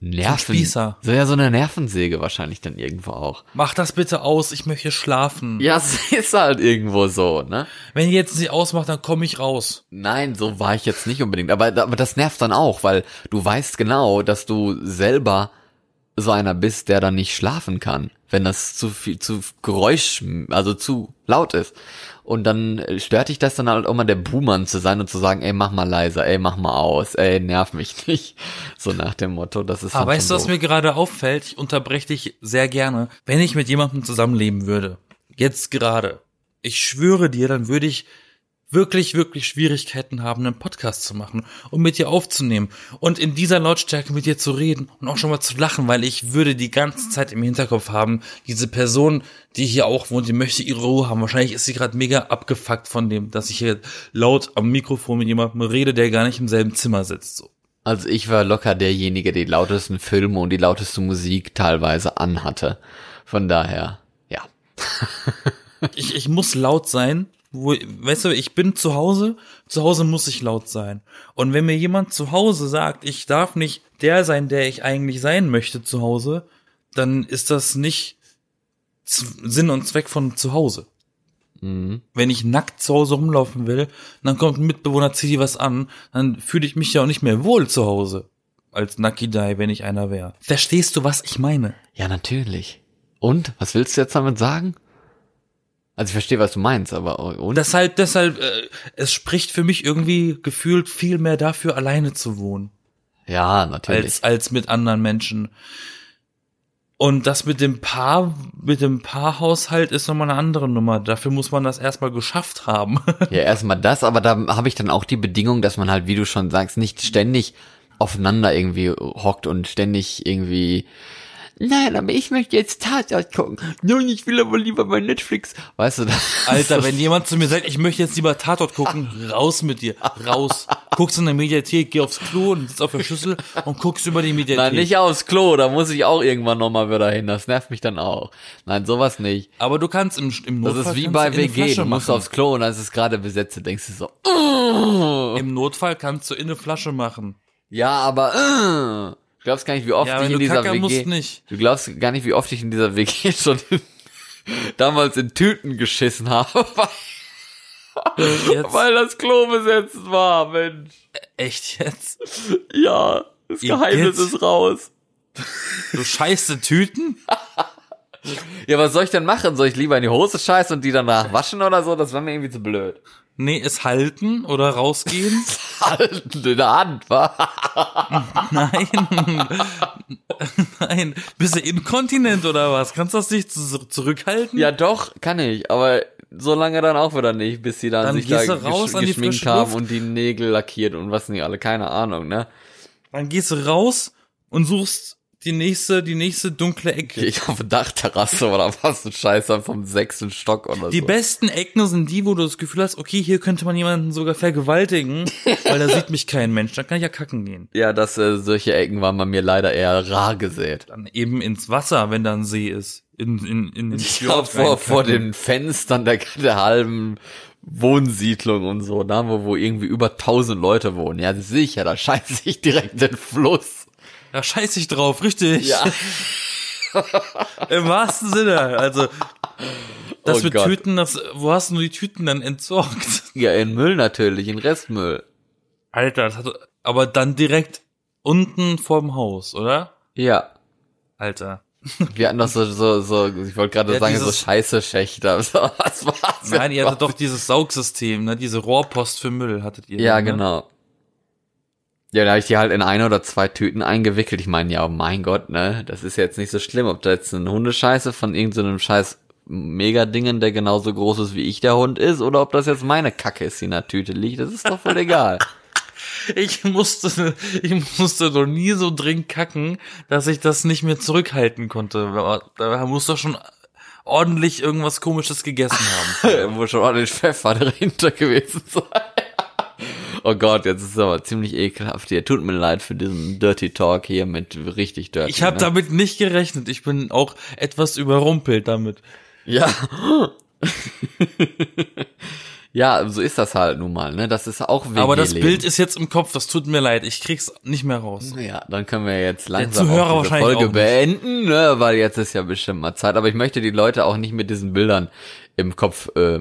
Nerven.
Spießer.
So ja, so eine Nervensäge wahrscheinlich dann irgendwo auch.
Mach das bitte aus, ich möchte schlafen.
Ja, es ist halt irgendwo so, ne?
Wenn ihr jetzt nicht ausmacht, dann komme ich raus.
Nein, so war ich jetzt nicht unbedingt. Aber, aber das nervt dann auch, weil du weißt genau, dass du selber so einer bist, der dann nicht schlafen kann, wenn das zu viel, zu Geräusch, also zu laut ist. Und dann stört dich das dann halt auch mal der Buhmann zu sein und zu sagen, ey, mach mal leiser, ey, mach mal aus, ey, nerv mich nicht. So nach dem Motto, das ist
Aber weißt du, was mir gerade auffällt? Ich unterbreche dich sehr gerne. Wenn ich mit jemandem zusammenleben würde, jetzt gerade, ich schwöre dir, dann würde ich wirklich, wirklich Schwierigkeiten haben, einen Podcast zu machen und mit dir aufzunehmen und in dieser Lautstärke mit dir zu reden und auch schon mal zu lachen, weil ich würde die ganze Zeit im Hinterkopf haben, diese Person, die hier auch wohnt, die möchte ihre Ruhe haben. Wahrscheinlich ist sie gerade mega abgefuckt von dem, dass ich hier laut am Mikrofon mit jemandem rede, der gar nicht im selben Zimmer sitzt. So.
Also ich war locker derjenige, der die lautesten Filme und die lauteste Musik teilweise anhatte. Von daher, ja.
ich, ich muss laut sein. Wo, weißt du, ich bin zu Hause, zu Hause muss ich laut sein. Und wenn mir jemand zu Hause sagt, ich darf nicht der sein, der ich eigentlich sein möchte zu Hause, dann ist das nicht Sinn und Zweck von zu Hause.
Mhm.
Wenn ich nackt zu Hause rumlaufen will, dann kommt ein Mitbewohner, zieht dir was an, dann fühle ich mich ja auch nicht mehr wohl zu Hause. Als Die, wenn ich einer wäre. Verstehst du, was ich meine?
Ja, natürlich. Und? Was willst du jetzt damit sagen? Also ich verstehe, was du meinst, aber und?
Deshalb, deshalb, äh, es spricht für mich irgendwie gefühlt viel mehr dafür, alleine zu wohnen,
ja, natürlich.
als, als mit anderen Menschen. Und das mit dem Paar, mit dem Paarhaushalt ist nochmal eine andere Nummer. Dafür muss man das erstmal geschafft haben.
Ja, erstmal das, aber da habe ich dann auch die Bedingung, dass man halt, wie du schon sagst, nicht ständig aufeinander irgendwie hockt und ständig irgendwie Nein, aber ich möchte jetzt Tatort gucken. Nein, ich will aber lieber bei Netflix. Weißt du, das
Alter, wenn jemand zu mir sagt, ich möchte jetzt lieber Tatort gucken, raus mit dir, raus. Guckst in der Mediathek, geh aufs Klo und sitzt auf der Schüssel und guckst über die Mediathek.
Nein, nicht aufs Klo, da muss ich auch irgendwann nochmal wieder hin. Das nervt mich dann auch. Nein, sowas nicht.
Aber du kannst im, im
Das
Notfall
ist wie bei
du
WG. Du musst aufs Klo und ist es gerade besetzt. Du denkst dir so.
Im Notfall kannst du in eine Flasche machen.
ja, aber äh. Du glaubst gar nicht, wie oft
Ja,
ich in dieser
kackern
WG. Du glaubst gar nicht, wie oft ich in dieser WG schon damals in Tüten geschissen habe, weil,
Jetzt,
weil das Klo besetzt war, Mensch.
echt jetzt?
Ja, das Geheimnis
Git.
ist raus.
Du scheiße Tüten?
Ja, was soll ich denn machen? Soll ich lieber in die Hose scheißen und die danach waschen oder so? Das war mir irgendwie zu blöd.
Nee, es halten oder rausgehen?
Halten in der Hand, wa?
Nein. Nein. Bist du inkontinent oder was? Kannst du das nicht zu- zurückhalten?
Ja, doch, kann ich, aber so lange dann auch wieder nicht, bis sie dann,
Dann
sich da
raus
gesch geschminkt haben und die Nägel lackiert und was nicht alle, keine Ahnung, ne?
Dann gehst du raus und suchst die nächste, die nächste dunkle Ecke.
Ich auf der Dachterrasse oder was, du Scheiße, vom sechsten Stock oder
Die
so.
besten Ecken sind die, wo du das Gefühl hast, okay, hier könnte man jemanden sogar vergewaltigen, weil da sieht mich kein Mensch, da kann ich ja kacken gehen.
Ja, dass äh, solche Ecken waren bei mir leider eher rar gesät.
Dann eben ins Wasser, wenn da ein See ist. In, in, in den
Ich glaub, vor, vor den Fenstern der, der halben Wohnsiedlung und so, da wo, wo irgendwie über tausend Leute wohnen. Ja, sicher, da scheiße ich direkt den Fluss.
Da scheiß ich drauf, richtig.
Ja.
Im wahrsten Sinne. Also, das
Oh
mit
Gott.
Tüten, das, wo hast du die Tüten dann entsorgt?
Ja, in Müll natürlich, in Restmüll.
Alter, das hat, aber dann direkt unten vorm Haus, oder?
Ja.
Alter.
Wir hatten doch so, so, so, ich wollte gerade
Ja,
sagen, so
dieses-
scheiße Schächter. So, was war's?
Nein, ihr hattet doch dieses Saugsystem, ne? Diese Rohrpost für Müll hattet ihr.
Ja,
ne?
genau. Ja, da habe ich die halt in eine oder zwei Tüten eingewickelt. Ich meine, ja, oh mein Gott, ne, das ist jetzt nicht so schlimm, ob da jetzt eine Hundescheiße von irgendeinem scheiß Mega-Dingen, der genauso groß ist wie ich der Hund ist, oder ob das jetzt meine Kacke ist, die in der Tüte liegt, das ist doch voll egal.
Ich musste, ich musste noch nie so dringend kacken, dass ich das nicht mehr zurückhalten konnte. Da muss doch schon ordentlich irgendwas komisches gegessen haben.
Muss schon ordentlich Pfeffer dahinter gewesen sein. Oh Gott, jetzt ist es aber ziemlich ekelhaft hier. Tut mir leid für diesen Dirty Talk hier mit richtig Dirty.
Ich habe
ne?
damit nicht gerechnet. Ich bin auch etwas überrumpelt damit.
Ja. ja, so ist das halt nun mal, ne? Das ist auch WG
Aber das. Bild ist jetzt im Kopf, das tut mir leid. Ich krieg's nicht mehr raus.
Ja, dann können wir jetzt langsam
Zuhörer
auch diese
wahrscheinlich
Folge
auch
beenden, ne? Weil jetzt ist ja bestimmt mal Zeit. Aber ich möchte die Leute auch nicht mit diesen Bildern im Kopf, äh,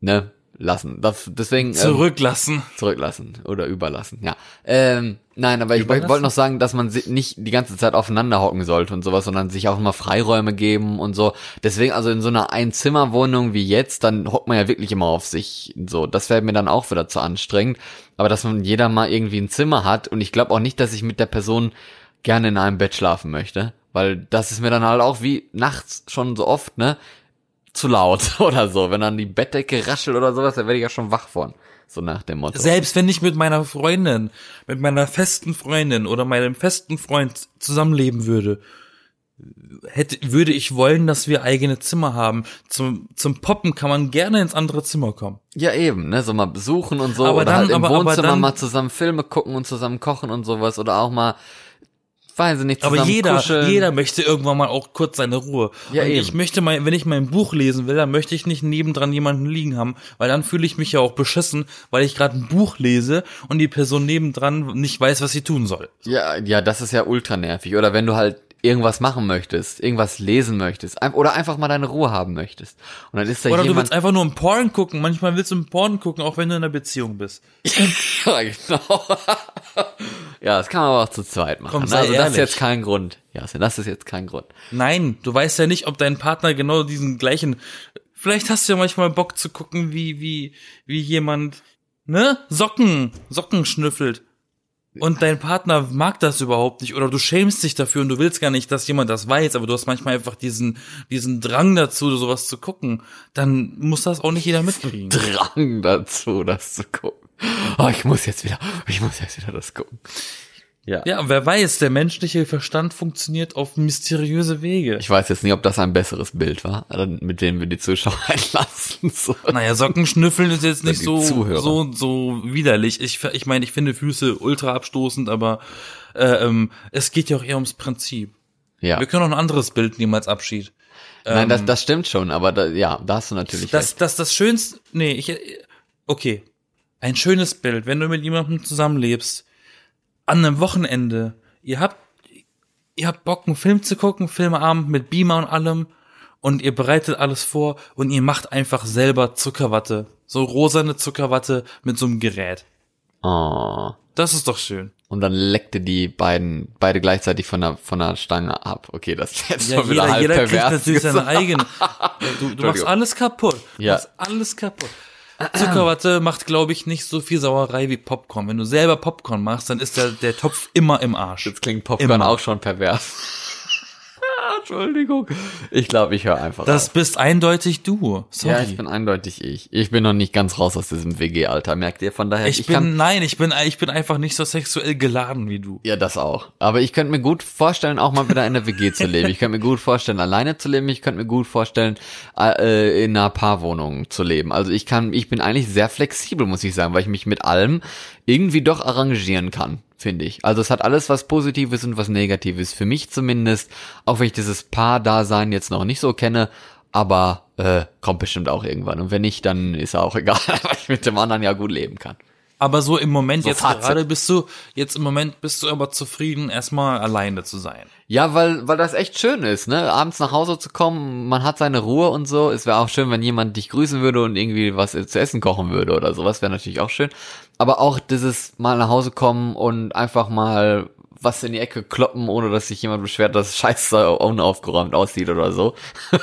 ne? Lassen. Das, deswegen ähm,
Zurücklassen.
zurücklassen oder überlassen. Ja. Ähm, nein, aber ich
Überlassen?
wollte noch sagen, dass man nicht die ganze Zeit aufeinander hocken sollte und sowas, sondern sich auch mal Freiräume geben und so. Deswegen also in so einer Einzimmerwohnung wie jetzt, dann hockt man ja wirklich immer auf sich. So, das wäre mir dann auch wieder zu anstrengend. Aber dass man jeder mal irgendwie ein Zimmer hat und ich glaube auch nicht, dass ich mit der Person gerne in einem Bett schlafen möchte, weil das ist mir dann halt auch wie nachts schon so oft, ne? Zu laut oder so. Wenn dann die Bettdecke raschelt oder sowas, dann werde ich ja schon wach von. So nach dem Motto.
Selbst wenn ich mit meiner Freundin, mit meiner festen Freundin oder meinem festen Freund zusammenleben würde, hätte, würde ich wollen, dass wir eigene Zimmer haben. Zum, zum Poppen kann man gerne ins andere Zimmer kommen.
Ja, eben, ne, so mal besuchen und so,
Aber
oder
dann-
halt im
aber- aber
Wohnzimmer
dann-
mal zusammen Filme gucken und zusammen kochen und sowas, oder auch mal, weiß ich nicht,
Aber jeder,
kuscheln.
jeder möchte irgendwann mal auch kurz seine Ruhe.
Ja,
und
eben.
ich möchte mal, wenn ich mein Buch lesen will, dann möchte ich nicht nebendran jemanden liegen haben, weil dann fühle ich mich ja auch beschissen, weil ich gerade ein Buch lese und die Person nebendran nicht weiß, was sie tun soll.
Ja, ja, das ist ja ultra nervig. Oder wenn du halt irgendwas machen möchtest, irgendwas lesen möchtest, oder einfach mal deine Ruhe haben möchtest. Und dann ist da
Oder du
jemand,
willst einfach nur ein Porn gucken. Manchmal willst du ein Porn gucken, auch wenn du in einer Beziehung bist.
ja, genau. Ja, das kann man aber auch zu zweit machen.
Komm, sei
also das ist jetzt kein Grund. Ja, das ist jetzt kein Grund.
Nein, du weißt ja nicht, ob dein Partner genau diesen gleichen. Vielleicht hast du ja manchmal Bock zu gucken, wie wie wie jemand ne Socken Socken schnüffelt. Und dein Partner mag das überhaupt nicht oder du schämst dich dafür und du willst gar nicht, dass jemand das weiß, aber du hast manchmal einfach diesen diesen Drang dazu, sowas zu gucken. Dann muss das auch nicht jeder mitkriegen.
Drang dazu, das zu gucken. Oh, ich muss jetzt wieder, ich muss jetzt wieder das gucken. Ja.
Ja, wer weiß, der menschliche Verstand funktioniert auf mysteriöse Wege.
Ich weiß jetzt nicht, ob das ein besseres Bild war, mit dem wir die Zuschauer entlassen. So.
Naja, Sockenschnüffeln ist jetzt nicht so,
Zuhörer.
so, so widerlich. Ich, ich meine, ich finde Füße ultra abstoßend, aber äh, ähm, es geht ja auch eher ums Prinzip.
Ja.
Wir können auch ein anderes Bild nehmen als Abschied.
Nein, das, das stimmt schon, aber da, ja, da hast du natürlich
Das,
recht.
das, das Schönste, nee, ich, okay. Ein schönes Bild, wenn du mit jemandem zusammenlebst, an einem Wochenende, ihr habt, ihr habt Bock, einen Film zu gucken, Filmeabend mit Beamer und allem, und ihr bereitet alles vor und ihr macht einfach selber Zuckerwatte. So rosane Zuckerwatte mit so einem Gerät.
Oh.
Das ist doch schön.
Und dann leckte die beiden, beide gleichzeitig von der, von der Stange ab. Okay, das ist jetzt
Ja,
wieder
jeder,
halb
jeder kriegt
pervers.
natürlich seine eigene. Du, du machst alles kaputt. Du
Ja.
machst alles kaputt. Zuckerwatte macht, glaube ich, nicht so viel Sauerei wie Popcorn. Wenn du selber Popcorn machst, dann ist der, der Topf immer im Arsch.
Jetzt klingt Popcorn
Immer.
auch schon pervers. Entschuldigung. Ich glaube, ich höre einfach
Das
auf.
bist eindeutig du. Sorry.
Ja, ich bin eindeutig ich. Ich bin noch nicht ganz raus aus diesem WG-Alter, merkt ihr? Von daher,
ich, bin, nein, ich bin, ich bin einfach nicht so sexuell geladen wie du.
Ja, das auch. Aber ich könnte mir gut vorstellen, auch mal wieder in der WG zu leben. Ich könnte mir gut vorstellen, alleine zu leben. Ich könnte mir gut vorstellen, äh, in einer Paarwohnung zu leben. Also ich kann, ich bin eigentlich sehr flexibel, muss ich sagen, weil ich mich mit allem irgendwie doch arrangieren kann, finde ich. Also es hat alles was Positives und was Negatives. Für mich zumindest, auch wenn ich dieses Paar-Dasein jetzt noch nicht so kenne, aber äh, kommt bestimmt auch irgendwann. Und wenn nicht, dann ist auch egal, weil ich mit dem anderen ja gut leben kann.
Aber so im Moment
So
jetzt
Fazit.
gerade bist du, jetzt im Moment bist du aber zufrieden, erstmal alleine zu sein.
Ja, weil, weil das echt schön ist, ne? Abends nach Hause zu kommen, man hat seine Ruhe und so. Es wäre auch schön, wenn jemand dich grüßen würde und irgendwie was zu essen kochen würde oder sowas, wäre natürlich auch schön. Aber auch dieses mal nach Hause kommen und einfach mal was in die Ecke kloppen, ohne dass sich jemand beschwert, dass Scheiße unaufgeräumt aussieht oder so.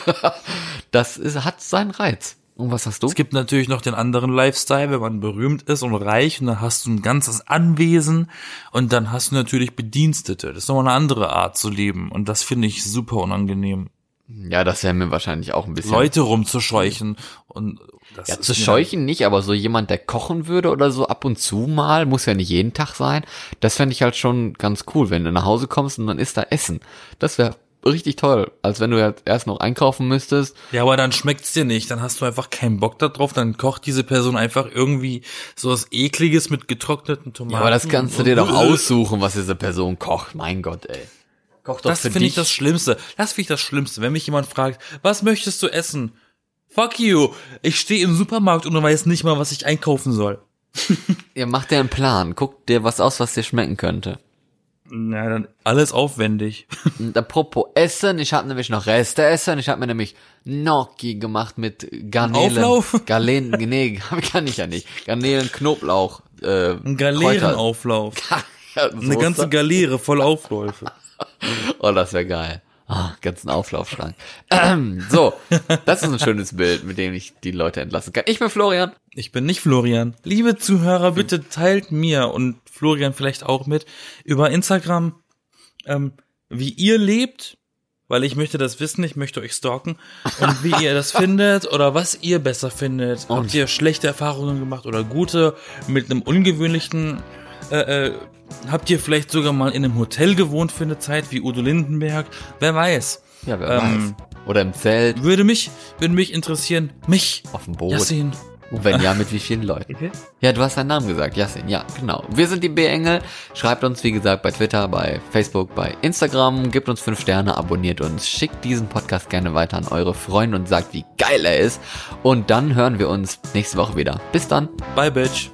das ist, hat seinen Reiz. Und was hast du?
Es gibt natürlich noch den anderen Lifestyle, wenn man berühmt ist und reich und dann hast du ein ganzes Anwesen und dann hast du natürlich Bedienstete. Das ist nochmal eine andere Art zu leben und das finde ich super unangenehm.
Ja, das wäre mir wahrscheinlich auch ein bisschen.
Leute rumzuscheuchen und das
Ja, zu scheuchen nicht, aber so jemand, der kochen würde oder so ab und zu mal, muss ja nicht jeden Tag sein. Das fände ich halt schon ganz cool, wenn du nach Hause kommst und dann ist da Essen. Das wäre richtig toll. Als wenn du jetzt erst noch einkaufen müsstest.
Ja, aber dann schmeckt's dir nicht, dann hast du einfach keinen Bock da drauf, dann kocht diese Person einfach irgendwie so was ekliges mit getrockneten Tomaten.
Ja, aber das kannst du dir doch aussuchen, was diese Person kocht. Mein Gott, ey. Koch doch
Das finde ich das Schlimmste. Das finde ich das Schlimmste, wenn mich jemand fragt, was möchtest du essen? Fuck you. Ich stehe im Supermarkt und weiß nicht mal, was ich einkaufen soll.
Ja, mach dir einen Plan. Guck dir was aus, was dir schmecken könnte.
Na, dann alles aufwendig.
Und apropos Essen, ich habe nämlich noch Reste essen. Ich habe mir nämlich Gnocchi gemacht mit Garnelen.
Auflauf?
Garnelen, nee, kann ich ja nicht. Garnelen, Knoblauch, äh,
Ein Galeerenauflauf.
Kräuter-
Eine ganze Galeere voll Aufläufe.
Oh, das wäre geil. Ah, ganzen Auflaufschrank. Ähm, so, das ist ein schönes Bild, mit dem ich die Leute entlassen kann. Ich bin Florian.
Ich bin nicht Florian. Liebe Zuhörer, bitte teilt mir und Florian vielleicht auch mit über Instagram, ähm, wie ihr lebt, weil ich möchte das wissen, ich möchte euch stalken und wie ihr das findet oder was ihr besser findet. Habt ihr schlechte Erfahrungen gemacht oder gute mit einem ungewöhnlichen äh, äh, Habt ihr vielleicht sogar mal in einem Hotel gewohnt für eine Zeit wie Udo Lindenberg? Wer weiß.
Ja, wer
Ähm,
weiß. Oder im Zelt,
Würde mich, würde mich interessieren, mich,
auf dem Boot.
Yassin.
Und wenn ja, mit wie vielen Leuten?
Okay.
Ja, du hast deinen Namen gesagt, Yassin, ja, genau. Wir sind die B-Engel. Schreibt uns, wie gesagt, bei Twitter, bei Facebook, bei Instagram. Gebt uns fünf Sterne, abonniert uns, schickt diesen Podcast gerne weiter an eure Freunde und sagt, wie geil er ist. Und dann hören wir uns nächste Woche wieder. Bis dann.
Bye, Bitch.